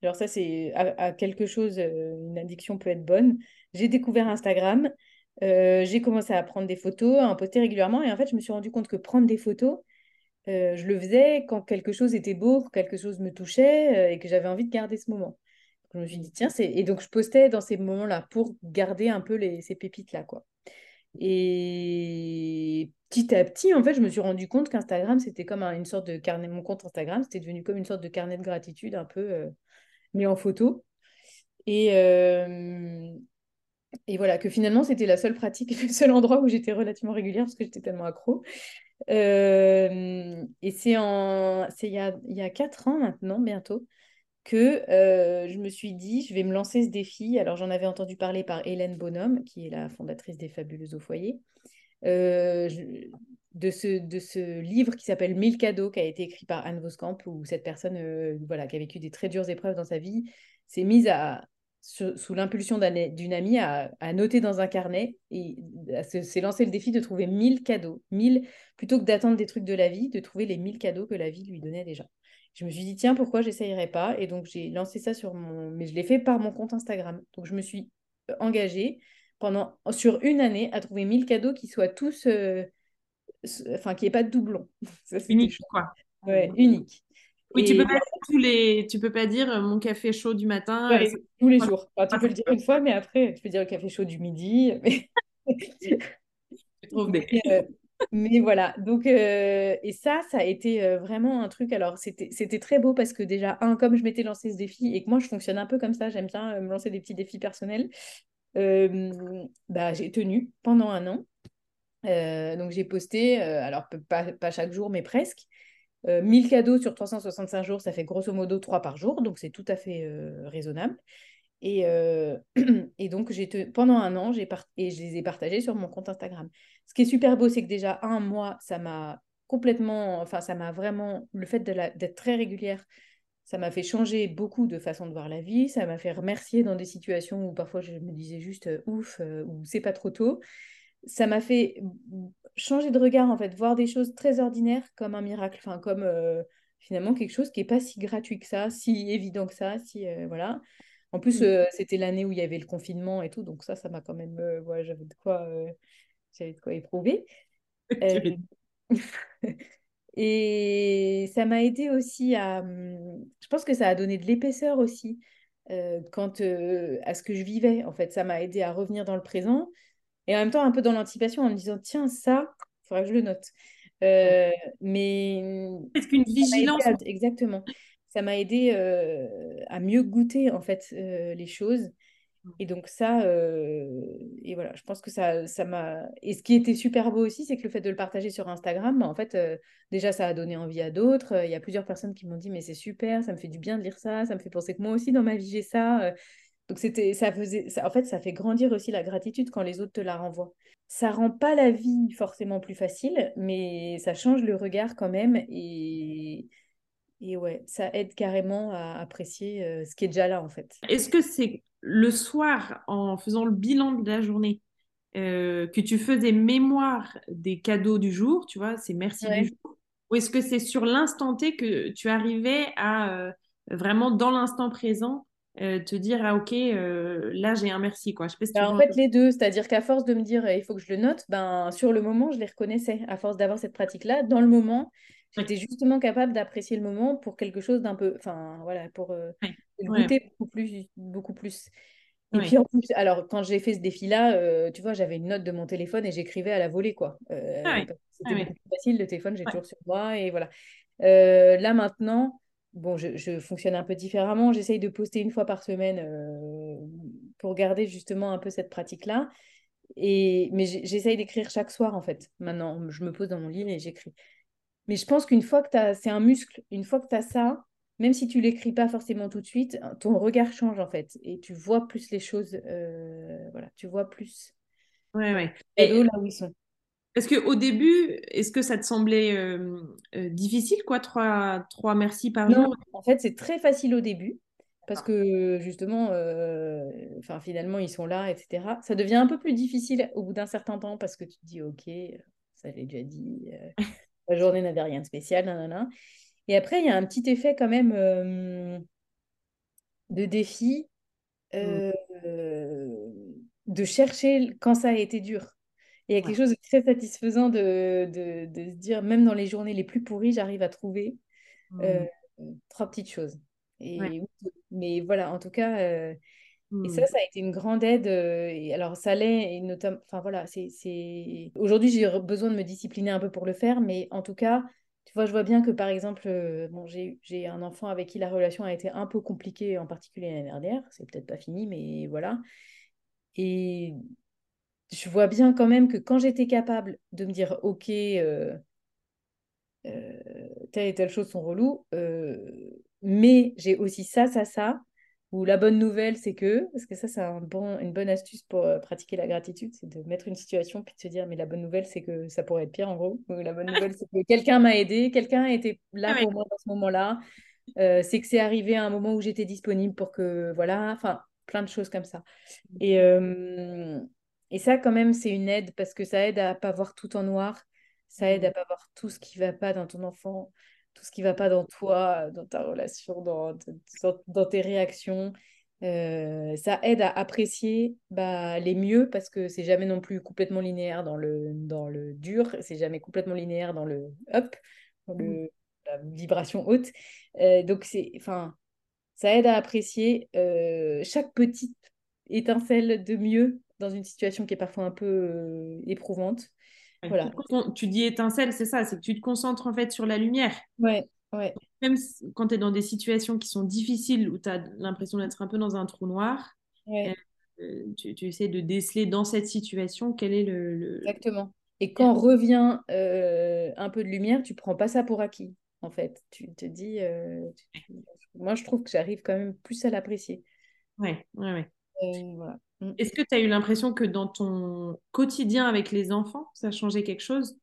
alors ça, c'est à, quelque chose, euh, une addiction peut être bonne. J'ai découvert Instagram, euh, j'ai commencé à prendre des photos, à en poster régulièrement, et en fait, je me suis rendu compte que prendre des photos, euh, je le faisais quand quelque chose était beau, quand quelque chose me touchait, et que j'avais envie de garder ce moment. je me suis dit, tiens, c'est... Et donc, je postais dans ces moments-là pour garder un peu les... ces pépites-là, quoi. Et petit à petit, en fait, je me suis rendu compte qu'Instagram, c'était comme une sorte de carnet, mon compte Instagram, c'était devenu comme une sorte de carnet de gratitude un peu mis en photo. Et, euh, et voilà, que finalement, c'était la seule pratique, le seul endroit où j'étais relativement régulière parce que j'étais tellement accro. Euh, et c'est en, c'est il y a, il y a quatre ans maintenant, bientôt, que euh, je me suis dit, je vais me lancer ce défi. Alors, j'en avais entendu parler par Hélène Bonhomme, qui est la fondatrice des Fabuleuses au foyer. Je, de ce, de ce livre qui s'appelle Mille cadeaux, qui a été écrit par Anne Voskamp, où cette personne euh, voilà, qui a vécu des très dures épreuves dans sa vie s'est mise à, sous, l'impulsion d'une amie à, noter dans un carnet et s'est lancé le défi de trouver 1000 cadeaux. 1000, plutôt que d'attendre des trucs de la vie, de trouver les 1000 cadeaux que la vie lui donnait déjà. Je me suis dit, tiens, pourquoi j'essayerais pas? Et donc, j'ai lancé ça sur mon. Mais je l'ai fait par mon compte Instagram. Donc, je me suis euh, engagée pendant, sur une année à trouver 1000 cadeaux qui soient tous. Euh, enfin, qu'il n'y ait pas de doublon. unique, quoi. Ouais, unique. Oui, tu peux pas tous les, tu peux pas dire euh, mon café chaud du matin. Euh, tous les jours. tu peux le dire une fois, mais après, tu peux dire le café chaud du midi. Mais, euh, mais voilà. Donc, et ça, ça a été vraiment un truc. Alors, c'était très beau parce que déjà, un, comme je m'étais lancé ce défi et que moi, je fonctionne un peu comme ça, j'aime bien me lancer des petits défis personnels. bah, j'ai tenu pendant un an. Euh, donc j'ai posté, euh, alors pas, chaque jour, mais presque. 1000 euh, cadeaux sur 365 jours, ça fait grosso modo 3 par jour, donc c'est tout à fait raisonnable. Et, et donc pendant un an, et je les ai partagés sur mon compte Instagram. Ce qui est super beau, c'est que déjà un mois, ça m'a complètement, enfin ça m'a vraiment, le fait d'être très régulière, ça m'a fait changer beaucoup de façon de voir la vie, ça m'a fait remercier dans des situations où parfois je me disais juste ouf, ou c'est pas trop tôt ça m'a fait changer de regard, en fait, voir des choses très ordinaires comme un miracle, enfin, comme euh, finalement quelque chose qui n'est pas si gratuit que ça, si évident que ça, si, euh, voilà. En plus, mm. euh, c'était l'année où il y avait le confinement et tout, donc ça, ça m'a quand même, ouais, j'avais de quoi, j'avais de quoi éprouver. et ça m'a aidé aussi à, hum, je pense que ça a donné de l'épaisseur aussi. quant à ce que je vivais, en fait, ça m'a aidé à revenir dans le présent, et en même temps, un peu dans l'anticipation, en me disant, tiens, ça, il faudra que je le note. Euh, mais. Est-ce qu'une vigilance Exactement. Ça m'a aidé euh, à mieux goûter, en fait, euh, les choses. Et donc ça, et voilà, je pense que ça, ça m'a... Et ce qui était super beau aussi, c'est que le fait de le partager sur Instagram, bah, en fait, déjà, ça a donné envie à d'autres. Il y a plusieurs personnes qui m'ont dit, mais c'est super, ça me fait du bien de lire ça, ça me fait penser que moi aussi, dans ma vie, j'ai ça. Donc c'était, ça faisait, en fait, ça fait grandir aussi la gratitude quand les autres te la renvoient. Ça rend pas la vie forcément plus facile, mais ça change le regard quand même et et ouais, ça aide carrément à apprécier euh, ce qui est déjà là en fait. Est-ce que c'est le soir en faisant le bilan de la journée euh, que tu faisais mémoire des cadeaux du jour, tu vois, c'est merci du jour, ou est-ce que c'est sur l'instant T que tu arrivais à euh, vraiment dans l'instant présent euh, te dire ah ok euh, là j'ai un merci quoi. Je bah, en fait les deux. C'est-à-dire qu'à force de me dire il faut que je le note ben sur le moment je les reconnaissais. À force d'avoir cette pratique là dans le moment j'étais justement capable d'apprécier le moment pour quelque chose d'un peu enfin voilà pour euh, goûter beaucoup plus beaucoup plus. Et puis en plus alors quand j'ai fait ce défi là tu vois j'avais une note de mon téléphone et j'écrivais à la volée quoi. Ah c'était beaucoup plus facile le téléphone j'ai toujours sur moi et voilà. Là maintenant bon, je, fonctionne un peu différemment. J'essaye de poster une fois par semaine euh, pour garder justement un peu cette pratique-là. Et, mais j'essaye d'écrire chaque soir, en fait. Maintenant, je me pose dans mon lit et j'écris. Mais je pense qu'une fois que tu as... C'est un muscle. Une fois que tu as ça, même si tu l'écris pas forcément tout de suite, ton regard change, en fait. Et tu vois plus les choses. Euh, voilà, tu vois plus. Ouais, ouais. Et là où ils sont. Est-ce qu'au début, est-ce que ça te semblait euh, euh, difficile, quoi, trois, trois merci par non, jour? En fait, c'est très facile au début, parce que justement, euh, enfin, finalement, ils sont là, etc. Ça devient un peu plus difficile au bout d'un certain temps, parce que tu te dis, OK, ça j'ai déjà dit. la journée n'avait rien de spécial, nanana. Et après, il y a un petit effet quand même de défi mm. de chercher quand ça a été dur. Il y a quelque chose de très satisfaisant de, de, de, se dire, même dans les journées les plus pourries, j'arrive à trouver mm. trois petites choses. Et, Mais voilà, en tout cas, et ça, mm. ça a été une grande aide. et alors, ça l'est, et notamment, enfin voilà, c'est. Aujourd'hui, j'ai besoin de me discipliner un peu pour le faire, mais en tout cas, tu vois, je vois bien que par exemple, euh, bon, j'ai un enfant avec qui la relation a été un peu compliquée, en particulier l'année dernière. C'est peut-être pas fini, mais voilà. Et je vois bien quand même que quand j'étais capable de me dire, OK, euh, euh, telle et telle chose sont reloues, mais j'ai aussi ça, ça, ça, ou la bonne nouvelle, c'est que, parce que ça, c'est un bon, une bonne astuce pour euh, pratiquer la gratitude, c'est de mettre une situation puis de se dire, mais la bonne nouvelle, c'est que ça pourrait être pire en gros. la bonne nouvelle, c'est que quelqu'un m'a aidé, quelqu'un était là ah pour moi dans ce moment-là. Euh, c'est que c'est arrivé à un moment où j'étais disponible pour que, voilà, enfin, plein de choses comme ça. Et, euh, et ça, quand même, c'est une aide parce que ça aide à pas voir tout en noir, ça aide à pas voir tout ce qui va pas dans ton enfant tout ce qui ne va pas dans toi, dans ta relation, dans, dans, tes réactions. Euh, ça aide à apprécier bah, les mieux parce que c'est jamais non plus complètement linéaire dans le, dans le dur, c'est jamais complètement linéaire dans le up, dans le, mmh. la vibration haute. Euh, donc, c'est, enfin, ça aide à apprécier euh, chaque petite étincelle de mieux dans une situation qui est parfois un peu éprouvante. Voilà. Tu dis étincelle, c'est ça, c'est que tu te concentres en fait sur la lumière. Ouais, ouais. Même quand tu es dans des situations qui sont difficiles, où tu as l'impression d'être un peu dans un trou noir, euh, tu, tu, essaies de déceler dans cette situation quel est le. Exactement. Et quand revient euh, un peu de lumière, tu prends pas ça pour acquis, en fait. Tu te dis. Euh, moi, je trouve que j'arrive quand même plus à l'apprécier. Ouais, ouais, ouais. voilà. Mm. Est-ce que tu as eu l'impression que dans ton quotidien avec les enfants, ça a changé quelque chose?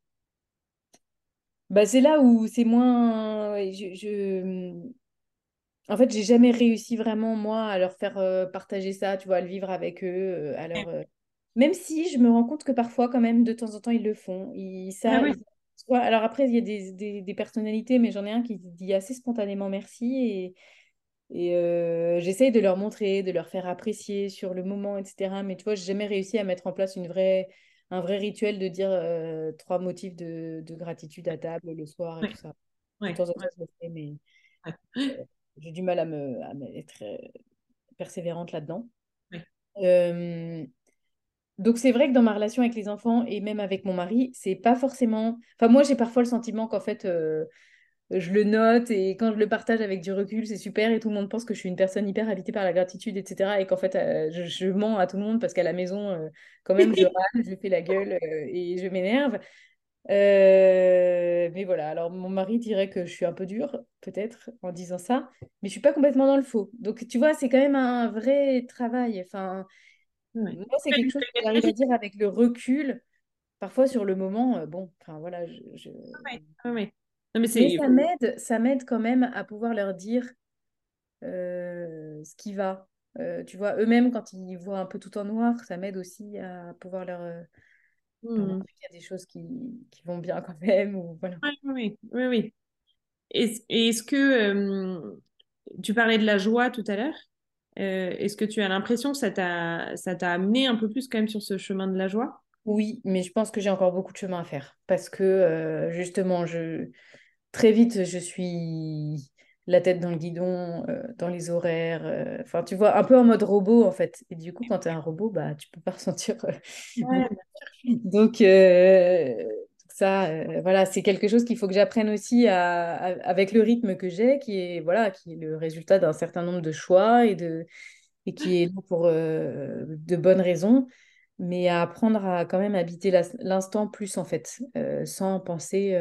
Bah, C'est là où c'est moins... Je, En fait, j'ai jamais réussi vraiment, moi, à leur faire euh, partager ça, tu vois, à le vivre avec eux. Euh, euh, Même si je me rends compte que parfois, quand même, de temps en temps, ils le font. Ils savent... Ah alors après, il y a des, des, des personnalités, mais j'en ai un qui dit assez spontanément merci. Et, et euh, j'essaye de leur montrer, de leur faire apprécier sur le moment, etc. Mais tu vois, j'ai jamais réussi à mettre en place une vraie, un vrai rituel de dire euh, trois motifs de, de, gratitude à table le soir et tout ça. de temps en temps, je le fais, mais euh, j'ai du mal à me, à être persévérante là-dedans. donc c'est vrai que dans ma relation avec les enfants et même avec mon mari, c'est pas forcément. Enfin moi j'ai parfois le sentiment qu'en fait je le note et quand je le partage avec du recul, c'est super et tout le monde pense que je suis une personne hyper habitée par la gratitude, etc. Et qu'en fait, euh, je, mens à tout le monde parce qu'à la maison, euh, quand même, je râle, je fais la gueule euh, et je m'énerve. mais voilà, alors mon mari dirait que je suis un peu dure, peut-être, en disant ça, mais je suis pas complètement dans le faux. Donc, tu vois, c'est quand même un vrai travail. Enfin, moi, c'est quelque chose que j'arrive à dire avec le recul. Parfois, sur le moment, bon, enfin voilà, je... mais, ça m'aide, ça m'aide quand même à pouvoir leur dire euh, ce qui va. Euh, tu vois, eux-mêmes, quand ils voient un peu tout en noir, ça m'aide aussi à pouvoir leur, euh, mmh. qu'il y a des choses qui, qui, vont bien quand même. Ou, voilà. Oui, oui, oui. Est-ce, est-ce que tu parlais de la joie tout à l'heure Est-ce que tu as l'impression que ça t'a, ça t'a amené un peu plus quand même sur ce chemin de la joie? Oui, mais je pense que j'ai encore beaucoup de chemin à faire parce que justement, je très vite, je suis la tête dans le guidon, euh, dans les horaires. Euh, enfin, tu vois, un peu en mode robot, en fait. Et du coup, quand tu es un robot, bah, tu peux pas ressentir. Euh, donc, ça, voilà, c'est quelque chose qu'il faut que j'apprenne aussi à, avec le rythme que j'ai, qui est, voilà, qui est le résultat d'un certain nombre de choix et, de, et qui est pour de bonnes raisons mais à apprendre à quand même habiter l'instant plus en fait, sans penser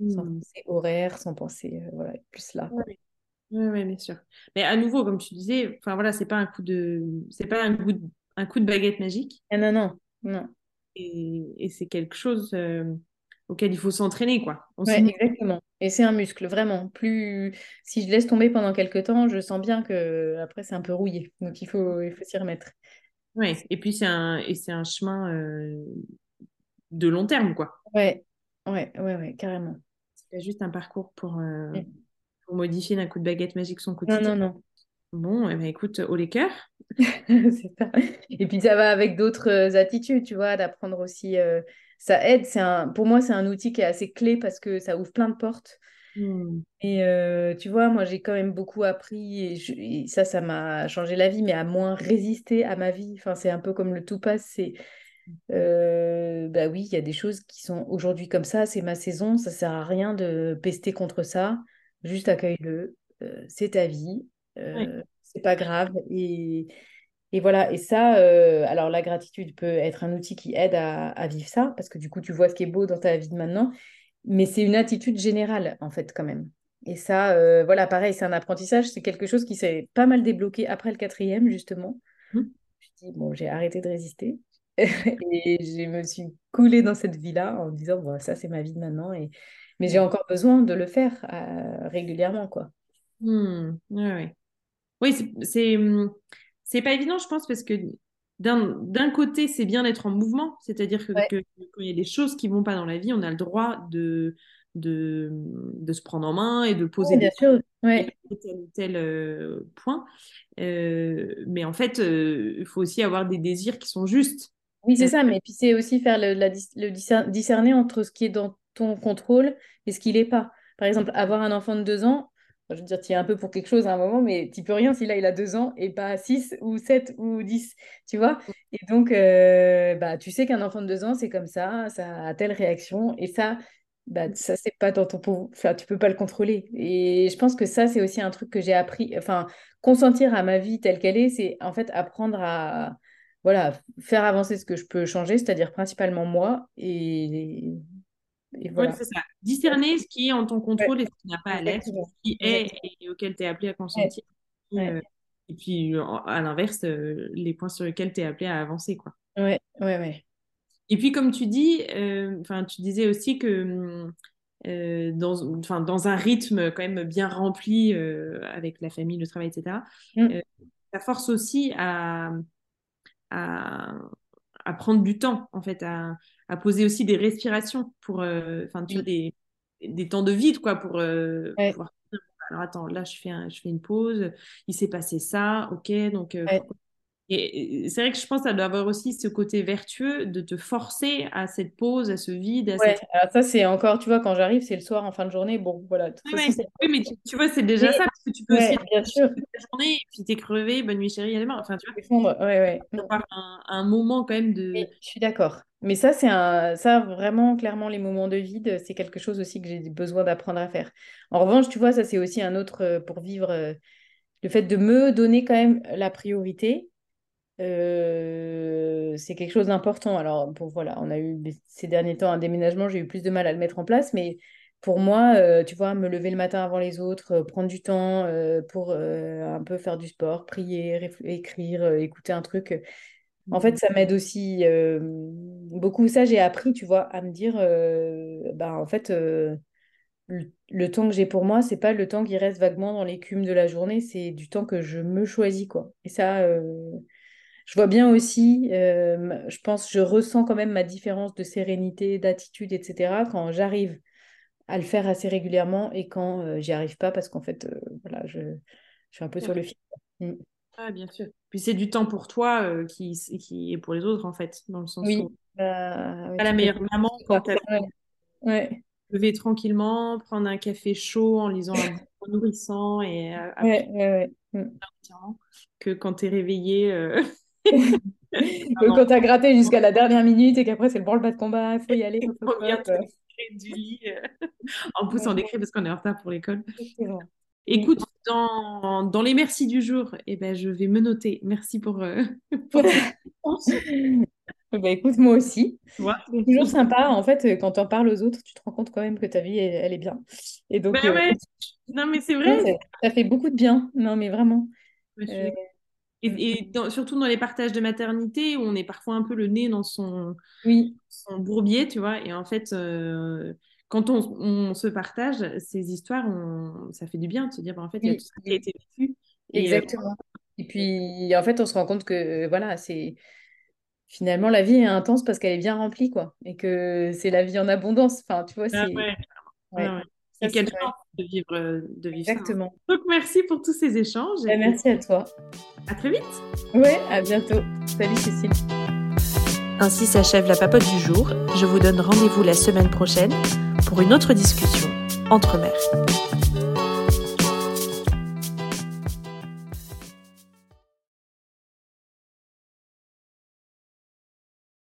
sans mmh. penser horaire, sans penser euh, voilà, plus là. Oui, oui, bien sûr. Mais à nouveau, comme tu disais, enfin voilà, c'est pas un coup de, c'est pas un coup de, un coup de baguette magique. Ah, non, non, non. Et, et c'est quelque chose euh, auquel il faut s'entraîner, quoi. Ouais, exactement. Et c'est un muscle, vraiment. Plus si je laisse tomber pendant quelques temps, je sens bien que après c'est un peu rouillé. Donc il faut, il faut s'y remettre. Oui, et puis c'est un, et c'est un chemin. Euh, de long terme, quoi. Ouais, ouais, ouais, ouais, carrément. C'est pas juste un parcours pour, euh, pour modifier d'un coup de baguette magique son Non, quotidien. non, non. Bon, eh ben, écoute, haut les cœurs. C'est ça. Et puis ça va avec d'autres euh, attitudes, tu vois, d'apprendre aussi. euh, ça aide. C'est un, pour moi, c'est un outil qui est assez clé parce que ça ouvre plein de portes. Hmm. Et euh, tu vois, moi, j'ai quand même beaucoup appris et, je- et ça, ça m'a changé la vie, mais à moins résister à ma vie. Enfin, c'est un peu comme le tout passe. C'est, euh, bah oui, il y a des choses qui sont aujourd'hui comme ça. C'est ma saison. Ça sert à rien de pester contre ça. Juste accueille-le. Euh, c'est ta vie. Euh, c'est pas grave. Et, et voilà. Et ça, euh, alors la gratitude peut être un outil qui aide à, à vivre ça parce que du coup, tu vois ce qui est beau dans ta vie de maintenant. Mais c'est une attitude générale, en fait, quand même. Et ça, euh, voilà, pareil, c'est un apprentissage, c'est quelque chose qui s'est pas mal débloqué après le quatrième, justement. Hmm. Je me dis, bon, j'ai arrêté de résister. Et je me suis coulée dans cette vie-là en me disant, bon, ça, c'est ma vie de maintenant. Et... Mais j'ai encore besoin de le faire euh, régulièrement, quoi. Hmm. Ouais, ouais. Oui, c'est, c'est, hum, c'est pas évident, je pense, parce que d'un, d'un côté, c'est bien d'être en mouvement, c'est-à-dire que, Ouais. que quand il y a des choses qui vont pas dans la vie, on a le droit de, de, de se prendre en main et de poser des sûr. Ouais. tel ou tel euh, point. Euh, mais en fait, euh, il faut aussi avoir des désirs qui sont justes. Oui, c'est Euh, ça, mais puis c'est aussi faire le, la discerner entre ce qui est dans ton contrôle et ce qui l'est pas. Par exemple, avoir un enfant de deux ans, je veux dire, tu es un peu pour quelque chose à un moment, mais tu peux rien si là il a deux ans et pas six ou sept ou dix, tu vois. Et donc, euh, bah, tu sais qu'un enfant de deux ans, c'est comme ça, ça a telle réaction, et ça, bah, ça c'est pas dans ton pouvoir, enfin, tu peux pas le contrôler. Et je pense que ça, c'est aussi un truc que j'ai appris, enfin, consentir à ma vie telle qu'elle est, c'est en fait apprendre à voilà, faire avancer ce que je peux changer, c'est-à-dire principalement moi. Et, voilà. ça. Discerner ce qui est en ton Ouais, contrôle et ce qui n'a pas à l'être, ce qui est et auquel tu es appelé à consentir. Et, ouais, euh, et puis, à l'inverse, euh, les points sur lesquels tu es appelé à avancer, quoi. ouais, ouais, ouais. Et puis, comme tu dis, euh, tu disais aussi que euh, dans, dans un rythme quand même bien rempli euh, avec la famille, le travail, etc., Mm. euh, ça force aussi à, à, à prendre du temps, en fait, à, à poser aussi des respirations pour, euh, enfin, des, des temps de vide, quoi, pour euh, ouais, pouvoir. Alors attends, là, je fais, un- je fais une pause. Il s'est passé ça, ok. Donc, euh, ouais. pourquoi et c'est vrai que je pense que ça doit avoir aussi ce côté vertueux de te forcer à cette pause, à ce vide, à Ouais, cette... alors ça, c'est encore, tu vois, quand j'arrive, c'est le soir en fin de journée. Bon, voilà, Ouais. Oui, mais tu, tu vois, c'est Mais, déjà ça, parce que tu peux aussi ouais, être bien sûr. la journée, et puis t'es crevé, bonne nuit chérie, à demain. Enfin, tu vois, ouais, ouais. Avoir un, un moment quand même de... je suis d'accord. Mais ça, c'est un... ça, vraiment, clairement, les moments de vide, c'est quelque chose aussi que j'ai besoin d'apprendre à faire. En revanche, tu vois, ça, c'est aussi un autre, euh, pour vivre, euh, le fait de me donner quand même la priorité. Euh, c'est quelque chose d'important. Alors, bon, voilà, on a eu ces derniers temps un déménagement, j'ai eu plus de mal à le mettre en place, mais pour moi, euh, tu vois, me lever le matin avant les autres, euh, prendre du temps pour un peu faire du sport, prier, écrire, écouter un truc, en fait, ça m'aide aussi beaucoup. Ça, j'ai appris, tu vois, à me dire, bah, en fait, le, le temps que j'ai pour moi, c'est pas le temps qui reste vaguement dans l'écume de la journée, c'est du temps que je me choisis, quoi. Et ça, je vois bien aussi, euh, je pense, je ressens quand même ma différence de sérénité, d'attitude, etc. quand j'arrive à le faire assez régulièrement et quand euh, j'y arrive pas parce qu'en fait, euh, voilà, je, je suis un peu sur le fil. Mm. Ah, bien sûr. Puis c'est du temps pour toi qui, qui est pour les autres, en fait, dans le sens Oui, où bah, pas la meilleure maman quand tu Ouais, levé tranquillement, prendre un café chaud en lisant un bouquin nourrissant et ouais, ouais. Mm. que quand tu es réveillé euh, Quand tu as gratté jusqu'à la dernière minute et qu'après c'est le branle-bas de combat, il faut y aller, faut on vient du lit euh, en poussant des cris parce qu'on est en retard pour l'école. Écoute, dans, dans les merci du jour, eh ben, je vais me noter. Merci pour, euh, pour. Eh ben, écoute, moi aussi. C'est toujours sympa, en fait, euh, quand tu en parles aux autres, tu te rends compte quand même que ta vie, elle, elle est bien. Et donc, Ben ouais, non mais c'est vrai. ça, ça fait beaucoup de bien. Non, mais vraiment. Je Euh, Et, et dans- surtout dans les partages de maternité où on est parfois un peu le nez dans son, oui, son bourbier, tu vois. Et en fait, euh, quand on, on se partage ces histoires, on- ça fait du bien de se dire, ben, en fait, il y a tout ça qui a été vécu. Et euh, exactement. Et puis, en fait, on se rend compte que, voilà, c'est finalement, la vie est intense parce qu'elle est bien remplie, quoi. Et que c'est la vie en abondance. Enfin, tu vois, Ah ouais, Ouais. ah ouais. Quelle c'est vrai. chance de vivre, euh, de vivre ça. hein. Exactement. Donc merci pour tous ces échanges et merci à toi. à très vite. Ouais, à bientôt. Salut Cécile. Ainsi s'achève la papote du jour. Je vous donne rendez-vous la semaine prochaine pour une autre discussion entre mères.